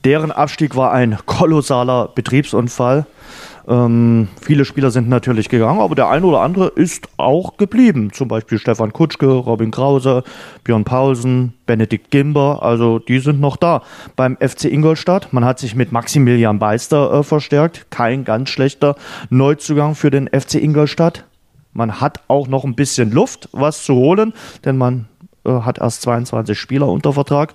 Deren Abstieg war ein kolossaler Betriebsunfall. Ähm, viele Spieler sind natürlich gegangen, aber der eine oder andere ist auch geblieben. Zum Beispiel Stefan Kutschke, Robin Krause, Björn Paulsen, Benedikt Gimber. Also die sind noch da beim FC Ingolstadt. Man hat sich mit Maximilian Beister äh, verstärkt. Kein ganz schlechter Neuzugang für den FC Ingolstadt. Man hat auch noch ein bisschen Luft, was zu holen, denn man hat erst 22 Spieler unter Vertrag.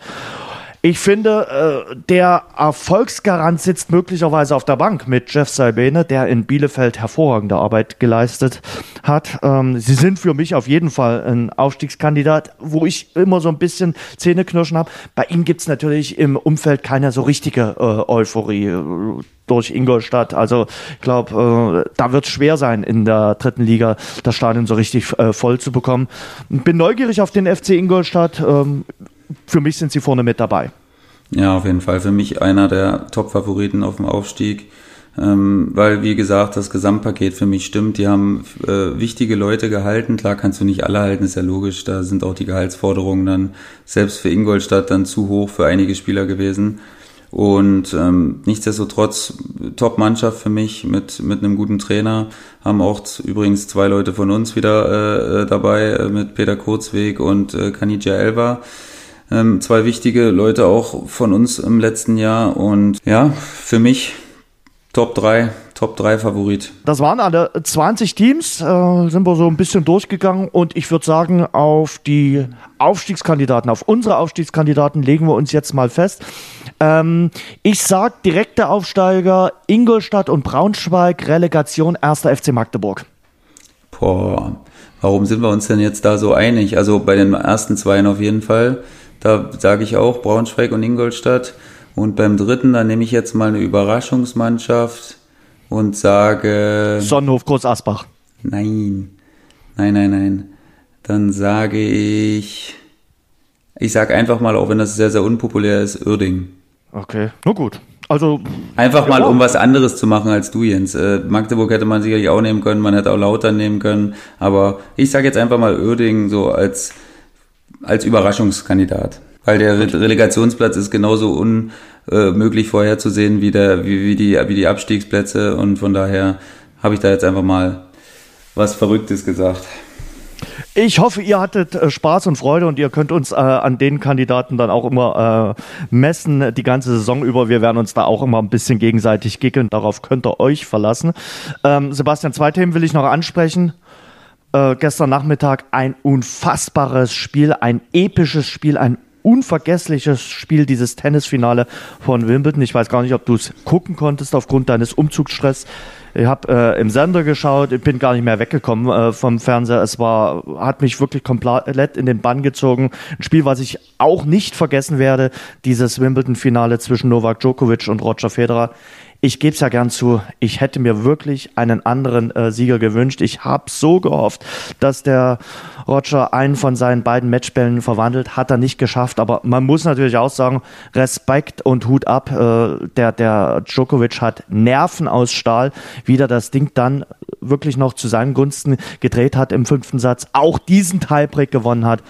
Ich finde, äh, der Erfolgsgarant sitzt möglicherweise auf der Bank mit Jeff Salbene, der in Bielefeld hervorragende Arbeit geleistet hat. Ähm, sie sind für mich auf jeden Fall ein Aufstiegskandidat, wo ich immer so ein bisschen Zähneknirschen habe. Bei ihm gibt es natürlich im Umfeld keine so richtige äh, Euphorie äh, durch Ingolstadt. Also ich glaube, äh, da wird es schwer sein, in der dritten Liga das Stadion so richtig äh, voll zu bekommen. Bin neugierig auf den FC Ingolstadt. Ähm, für mich sind sie vorne mit dabei. Ja, auf jeden Fall. Für mich einer der Top-Favoriten auf dem Aufstieg. Ähm, weil, wie gesagt, das Gesamtpaket für mich stimmt. Die haben äh, wichtige Leute gehalten. Klar kannst du nicht alle halten, ist ja logisch. Da sind auch die Gehaltsforderungen dann selbst für Ingolstadt dann zu hoch für einige Spieler gewesen. Und ähm, nichtsdestotrotz Top-Mannschaft für mich mit, mit einem guten Trainer. Haben auch übrigens zwei Leute von uns wieder äh, äh dabei, äh, mit Peter Kurzweg und äh, Kanija Elba. Ähm, zwei wichtige Leute auch von uns im letzten Jahr. Und ja, für mich Top 3, Top 3 Favorit. Das waren alle 20 Teams, äh, sind wir so ein bisschen durchgegangen und ich würde sagen, auf die Aufstiegskandidaten, auf unsere Aufstiegskandidaten legen wir uns jetzt mal fest. Ähm, ich sage direkte Aufsteiger Ingolstadt und Braunschweig, Relegation 1. FC Magdeburg. Boah, warum sind wir uns denn jetzt da so einig? Also bei den ersten zweien auf jeden Fall. Da sage ich auch Braunschweig und Ingolstadt. Und beim dritten, da nehme ich jetzt mal eine Überraschungsmannschaft und sage. Sonnenhof Groß Asbach. Nein. Nein, nein, nein. Dann sage ich. Ich sage einfach mal, auch wenn das sehr, sehr unpopulär ist, Uerding. Okay, nur gut. Also einfach mal, um was anderes zu machen als du, Jens. Äh, Magdeburg hätte man sicherlich auch nehmen können, man hätte auch Lauter nehmen können, aber ich sage jetzt einfach mal Uerding so als als Überraschungskandidat. Weil der Relegationsplatz ist genauso unmöglich vorherzusehen wie, der, wie, wie, die, wie die Abstiegsplätze und von daher habe ich da jetzt einfach mal was Verrücktes gesagt. Ich hoffe, ihr hattet äh, Spaß und Freude und ihr könnt uns äh, an den Kandidaten dann auch immer äh, messen die ganze Saison über. Wir werden uns da auch immer ein bisschen gegenseitig gickeln. Darauf könnt ihr euch verlassen. Ähm, Sebastian, zwei Themen will ich noch ansprechen äh, gestern Nachmittag ein unfassbares Spiel, ein episches Spiel, ein unvergessliches Spiel, dieses Tennisfinale von Wimbledon. Ich weiß gar nicht, ob du es gucken konntest aufgrund deines Umzugsstress. Ich habe äh, im Sender geschaut, ich bin gar nicht mehr weggekommen äh, vom Fernseher. Es war, hat mich wirklich komplett in den Bann gezogen. Ein Spiel, was ich auch nicht vergessen werde, dieses Wimbledon-Finale zwischen Novak Djokovic und Roger Federer ich gebe es ja gern zu, ich hätte mir wirklich einen anderen äh, Sieger gewünscht. Ich habe so gehofft, dass der Roger einen von seinen beiden Matchbällen verwandelt, hat er nicht geschafft. Aber man muss natürlich auch sagen, Respekt und Hut ab. Äh, der, der Djokovic hat Nerven aus Stahl, wieder das Ding dann wirklich noch zu seinen Gunsten gedreht hat im fünften Satz, auch diesen Tiebreak gewonnen hat.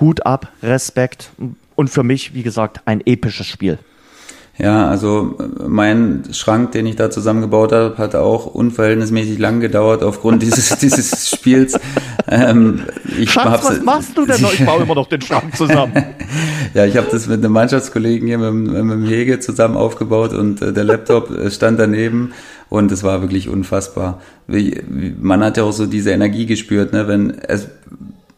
Hut ab, Respekt und für mich, wie gesagt, ein episches Spiel. Ja, also mein Schrank, den ich da zusammengebaut habe, hat auch unverhältnismäßig lang gedauert aufgrund dieses, dieses Spiels. Ähm, ich Schatz, was machst du denn noch? Ich baue immer noch den Schrank zusammen. ja, ich habe das mit einem Mannschaftskollegen hier mit, mit dem Hege zusammen aufgebaut und äh, der Laptop äh, stand daneben und es war wirklich unfassbar. Wie, man hat ja auch so diese Energie gespürt, ne? wenn es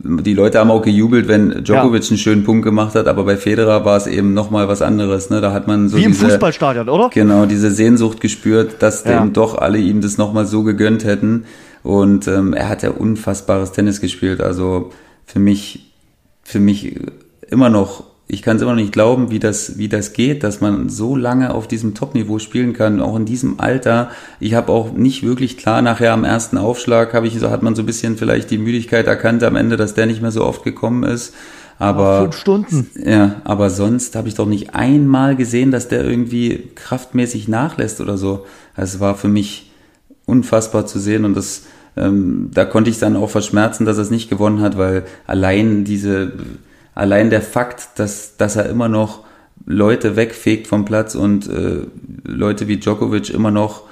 die Leute haben auch gejubelt, wenn Djokovic ja. einen schönen Punkt gemacht hat, aber bei Federer war es eben nochmal was anderes. Ne? Da hat man so Wie im diese, Fußballstadion, oder? Genau, diese Sehnsucht gespürt, dass ja. dem doch alle ihm das nochmal so gegönnt hätten. Und ähm, er hat ja unfassbares Tennis gespielt. Also für mich, für mich immer noch ich kann es immer noch nicht glauben, wie das, wie das geht, dass man so lange auf diesem Top-Niveau spielen kann, auch in diesem Alter. Ich habe auch nicht wirklich klar, nachher am ersten Aufschlag habe ich so, hat man so ein bisschen vielleicht die Müdigkeit erkannt am Ende, dass der nicht mehr so oft gekommen ist. Aber fünf Stunden. Ja, aber sonst habe ich doch nicht einmal gesehen, dass der irgendwie kraftmäßig nachlässt oder so. Es war für mich unfassbar zu sehen und das, ähm, da konnte ich dann auch verschmerzen, dass er es nicht gewonnen hat, weil allein diese allein der Fakt, dass, dass er immer noch Leute wegfegt vom Platz und äh, Leute wie Djokovic immer noch,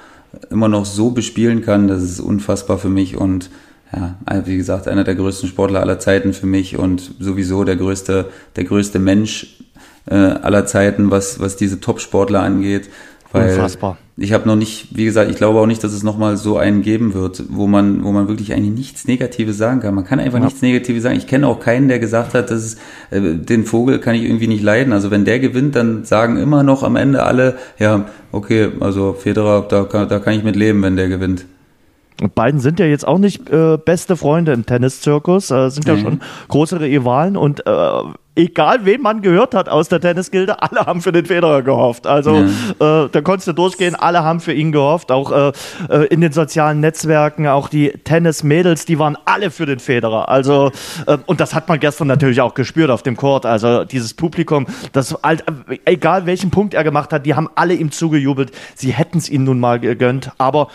immer noch so bespielen kann, das ist unfassbar für mich und ja, wie gesagt, einer der größten Sportler aller Zeiten für mich und sowieso der größte, der größte Mensch äh, aller Zeiten, was, was diese Top-Sportler angeht. Weil Unfassbar. Ich habe noch nicht, wie gesagt, ich glaube auch nicht, dass es nochmal so einen geben wird, wo man, wo man wirklich eigentlich nichts Negatives sagen kann. Man kann einfach ja. nichts Negatives sagen. Ich kenne auch keinen, der gesagt hat, dass es, äh, den Vogel kann ich irgendwie nicht leiden. Also wenn der gewinnt, dann sagen immer noch am Ende alle, ja, okay, also Federer, da, da kann ich mit leben, wenn der gewinnt. Beiden sind ja jetzt auch nicht äh, beste Freunde im Tenniszirkus, äh, sind ja mhm. schon größere Rivalen und äh, egal wen man gehört hat aus der Tennisgilde, alle haben für den Federer gehofft. Also ja. äh, da konntest du durchgehen, alle haben für ihn gehofft, auch äh, äh, in den sozialen Netzwerken, auch die Tennismädels, die waren alle für den Federer. Also äh, und das hat man gestern natürlich auch gespürt auf dem Court. Also dieses Publikum, das egal welchen Punkt er gemacht hat, die haben alle ihm zugejubelt. Sie hätten es ihm nun mal gegönnt, aber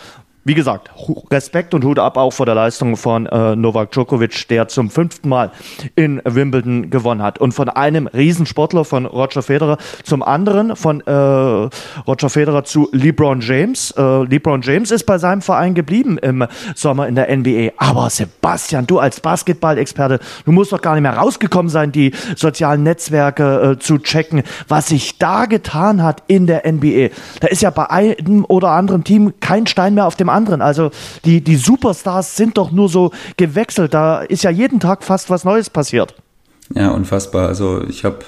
wie gesagt, Respekt und Hut ab auch vor der Leistung von äh, Novak Djokovic, der zum fünften Mal in Wimbledon gewonnen hat. Und von einem Riesensportler von Roger Federer zum anderen von äh, Roger Federer zu LeBron James. Äh, LeBron James ist bei seinem Verein geblieben im Sommer in der NBA. Aber Sebastian, du als Basketball-Experte, du musst doch gar nicht mehr rausgekommen sein, die sozialen Netzwerke äh, zu checken, was sich da getan hat in der NBA. Da ist ja bei einem oder anderen Team kein Stein mehr auf dem anderen. Also die, die Superstars sind doch nur so gewechselt. Da ist ja jeden Tag fast was Neues passiert. Ja, unfassbar. Also ich habe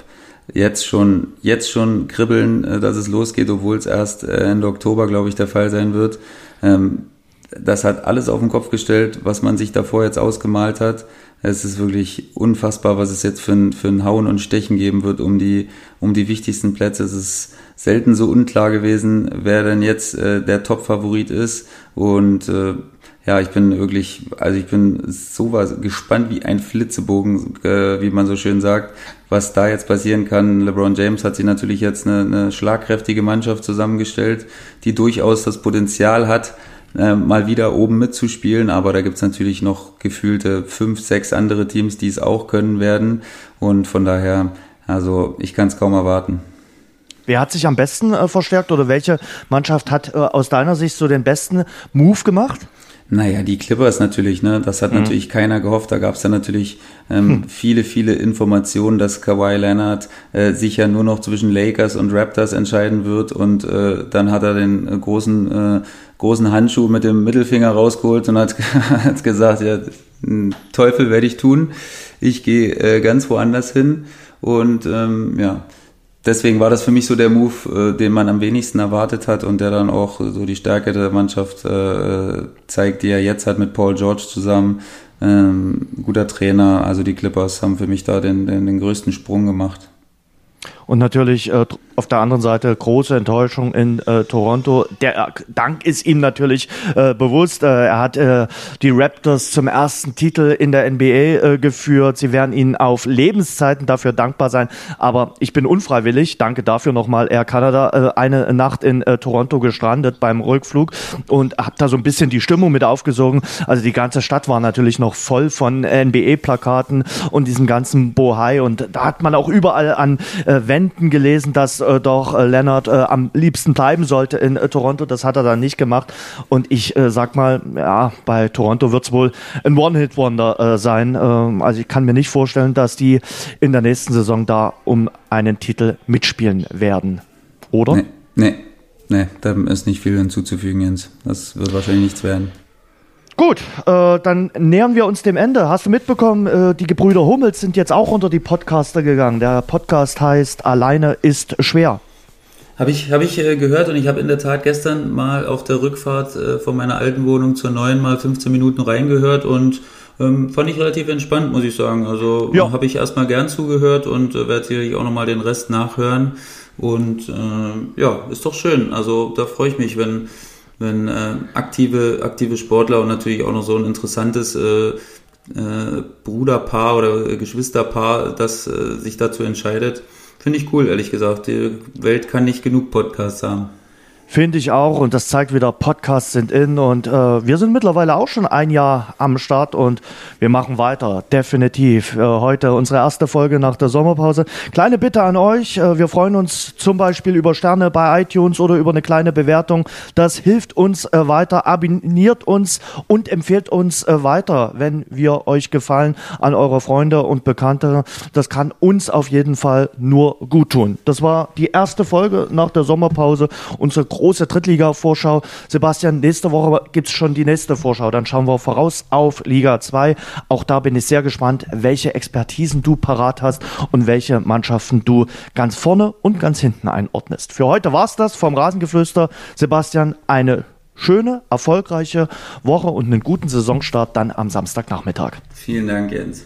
jetzt schon, jetzt schon kribbeln, äh, dass es losgeht, obwohl es erst äh, Ende Oktober, glaube ich, der Fall sein wird. Ähm, das hat alles auf den Kopf gestellt, was man sich davor jetzt ausgemalt hat. Es ist wirklich unfassbar, was es jetzt für ein, für ein Hauen und Stechen geben wird um die, um die wichtigsten Plätze. Es ist selten so unklar gewesen, wer denn jetzt äh, der Top-Favorit ist. Und äh, ja, ich bin wirklich, also ich bin so was gespannt wie ein Flitzebogen, äh, wie man so schön sagt, was da jetzt passieren kann. LeBron James hat sich natürlich jetzt eine, eine schlagkräftige Mannschaft zusammengestellt, die durchaus das Potenzial hat, äh, mal wieder oben mitzuspielen, aber da gibt's natürlich noch gefühlte fünf, sechs andere Teams, die es auch können werden. Und von daher, also ich kann es kaum erwarten. Wer hat sich am besten äh, verstärkt oder welche Mannschaft hat äh, aus deiner Sicht so den besten Move gemacht? Naja, die Clippers natürlich, ne? Das hat mhm. natürlich keiner gehofft. Da gab es ja natürlich ähm, hm. viele, viele Informationen, dass Kawhi Leonard äh, sich ja nur noch zwischen Lakers und Raptors entscheiden wird. Und äh, dann hat er den äh, großen, äh, großen Handschuh mit dem Mittelfinger rausgeholt und hat, hat gesagt, ja, Teufel werde ich tun. Ich gehe äh, ganz woanders hin. Und ähm, ja, deswegen war das für mich so der Move, äh, den man am wenigsten erwartet hat und der dann auch so die Stärke der Mannschaft äh, zeigt, die er jetzt hat mit Paul George zusammen. Ähm, guter Trainer, also die Clippers haben für mich da den, den, den größten Sprung gemacht. Und natürlich äh, auf der anderen Seite große Enttäuschung in äh, Toronto. Der Dank ist ihm natürlich äh, bewusst. Äh, er hat äh, die Raptors zum ersten Titel in der NBA äh, geführt. Sie werden ihnen auf Lebenszeiten dafür dankbar sein. Aber ich bin unfreiwillig, danke dafür nochmal, Air Canada, äh, eine Nacht in äh, Toronto gestrandet beim Rückflug und habe da so ein bisschen die Stimmung mit aufgesogen. Also die ganze Stadt war natürlich noch voll von NBA-Plakaten und diesem ganzen Bohai. Und da hat man auch überall an äh, Wänden gelesen, dass äh, doch äh, Leonard äh, am liebsten bleiben sollte in äh, Toronto. Das hat er dann nicht gemacht. Und ich äh, sag mal, ja, bei Toronto wird's wohl ein One-Hit-Wonder äh, sein. Ähm, also ich kann mir nicht vorstellen, dass die in der nächsten Saison da um einen Titel mitspielen werden. Oder? Nee, nee, nee da ist nicht viel hinzuzufügen, Jens. Das wird wahrscheinlich nichts werden. Gut, äh, dann nähern wir uns dem Ende. Hast du mitbekommen, äh, die Gebrüder Hummels sind jetzt auch unter die Podcaster gegangen. Der Podcast heißt Alleine ist schwer. Habe ich, hab ich äh, gehört und ich habe in der Tat gestern mal auf der Rückfahrt äh, von meiner alten Wohnung zur neuen mal 15 Minuten reingehört und ähm, fand ich relativ entspannt, muss ich sagen. Also ja. habe ich erstmal gern zugehört und äh, werde sicherlich auch nochmal den Rest nachhören. Und äh, ja, ist doch schön. Also da freue ich mich, wenn wenn äh, aktive, aktive Sportler und natürlich auch noch so ein interessantes äh, äh, Bruderpaar oder Geschwisterpaar, das äh, sich dazu entscheidet. Finde ich cool, ehrlich gesagt. Die Welt kann nicht genug Podcasts haben. Finde ich auch und das zeigt wieder, Podcasts sind in und äh, wir sind mittlerweile auch schon ein Jahr am Start und wir machen weiter, definitiv. Äh, heute unsere erste Folge nach der Sommerpause. Kleine Bitte an euch, äh, wir freuen uns zum Beispiel über Sterne bei iTunes oder über eine kleine Bewertung. Das hilft uns äh, weiter, abonniert uns und empfehlt uns äh, weiter, wenn wir euch gefallen, an eure Freunde und Bekannte. Das kann uns auf jeden Fall nur gut tun. Das war die erste Folge nach der Sommerpause. Unsere große Drittliga-Vorschau. Sebastian, nächste Woche gibt's schon die nächste Vorschau. Dann schauen wir voraus auf Liga 2. Auch da bin ich sehr gespannt, welche Expertisen du parat hast und welche Mannschaften du ganz vorne und ganz hinten einordnest. Für heute war's das vom Rasengeflüster. Sebastian, eine schöne, erfolgreiche Woche und einen guten Saisonstart dann am Samstagnachmittag. Vielen Dank, Jens.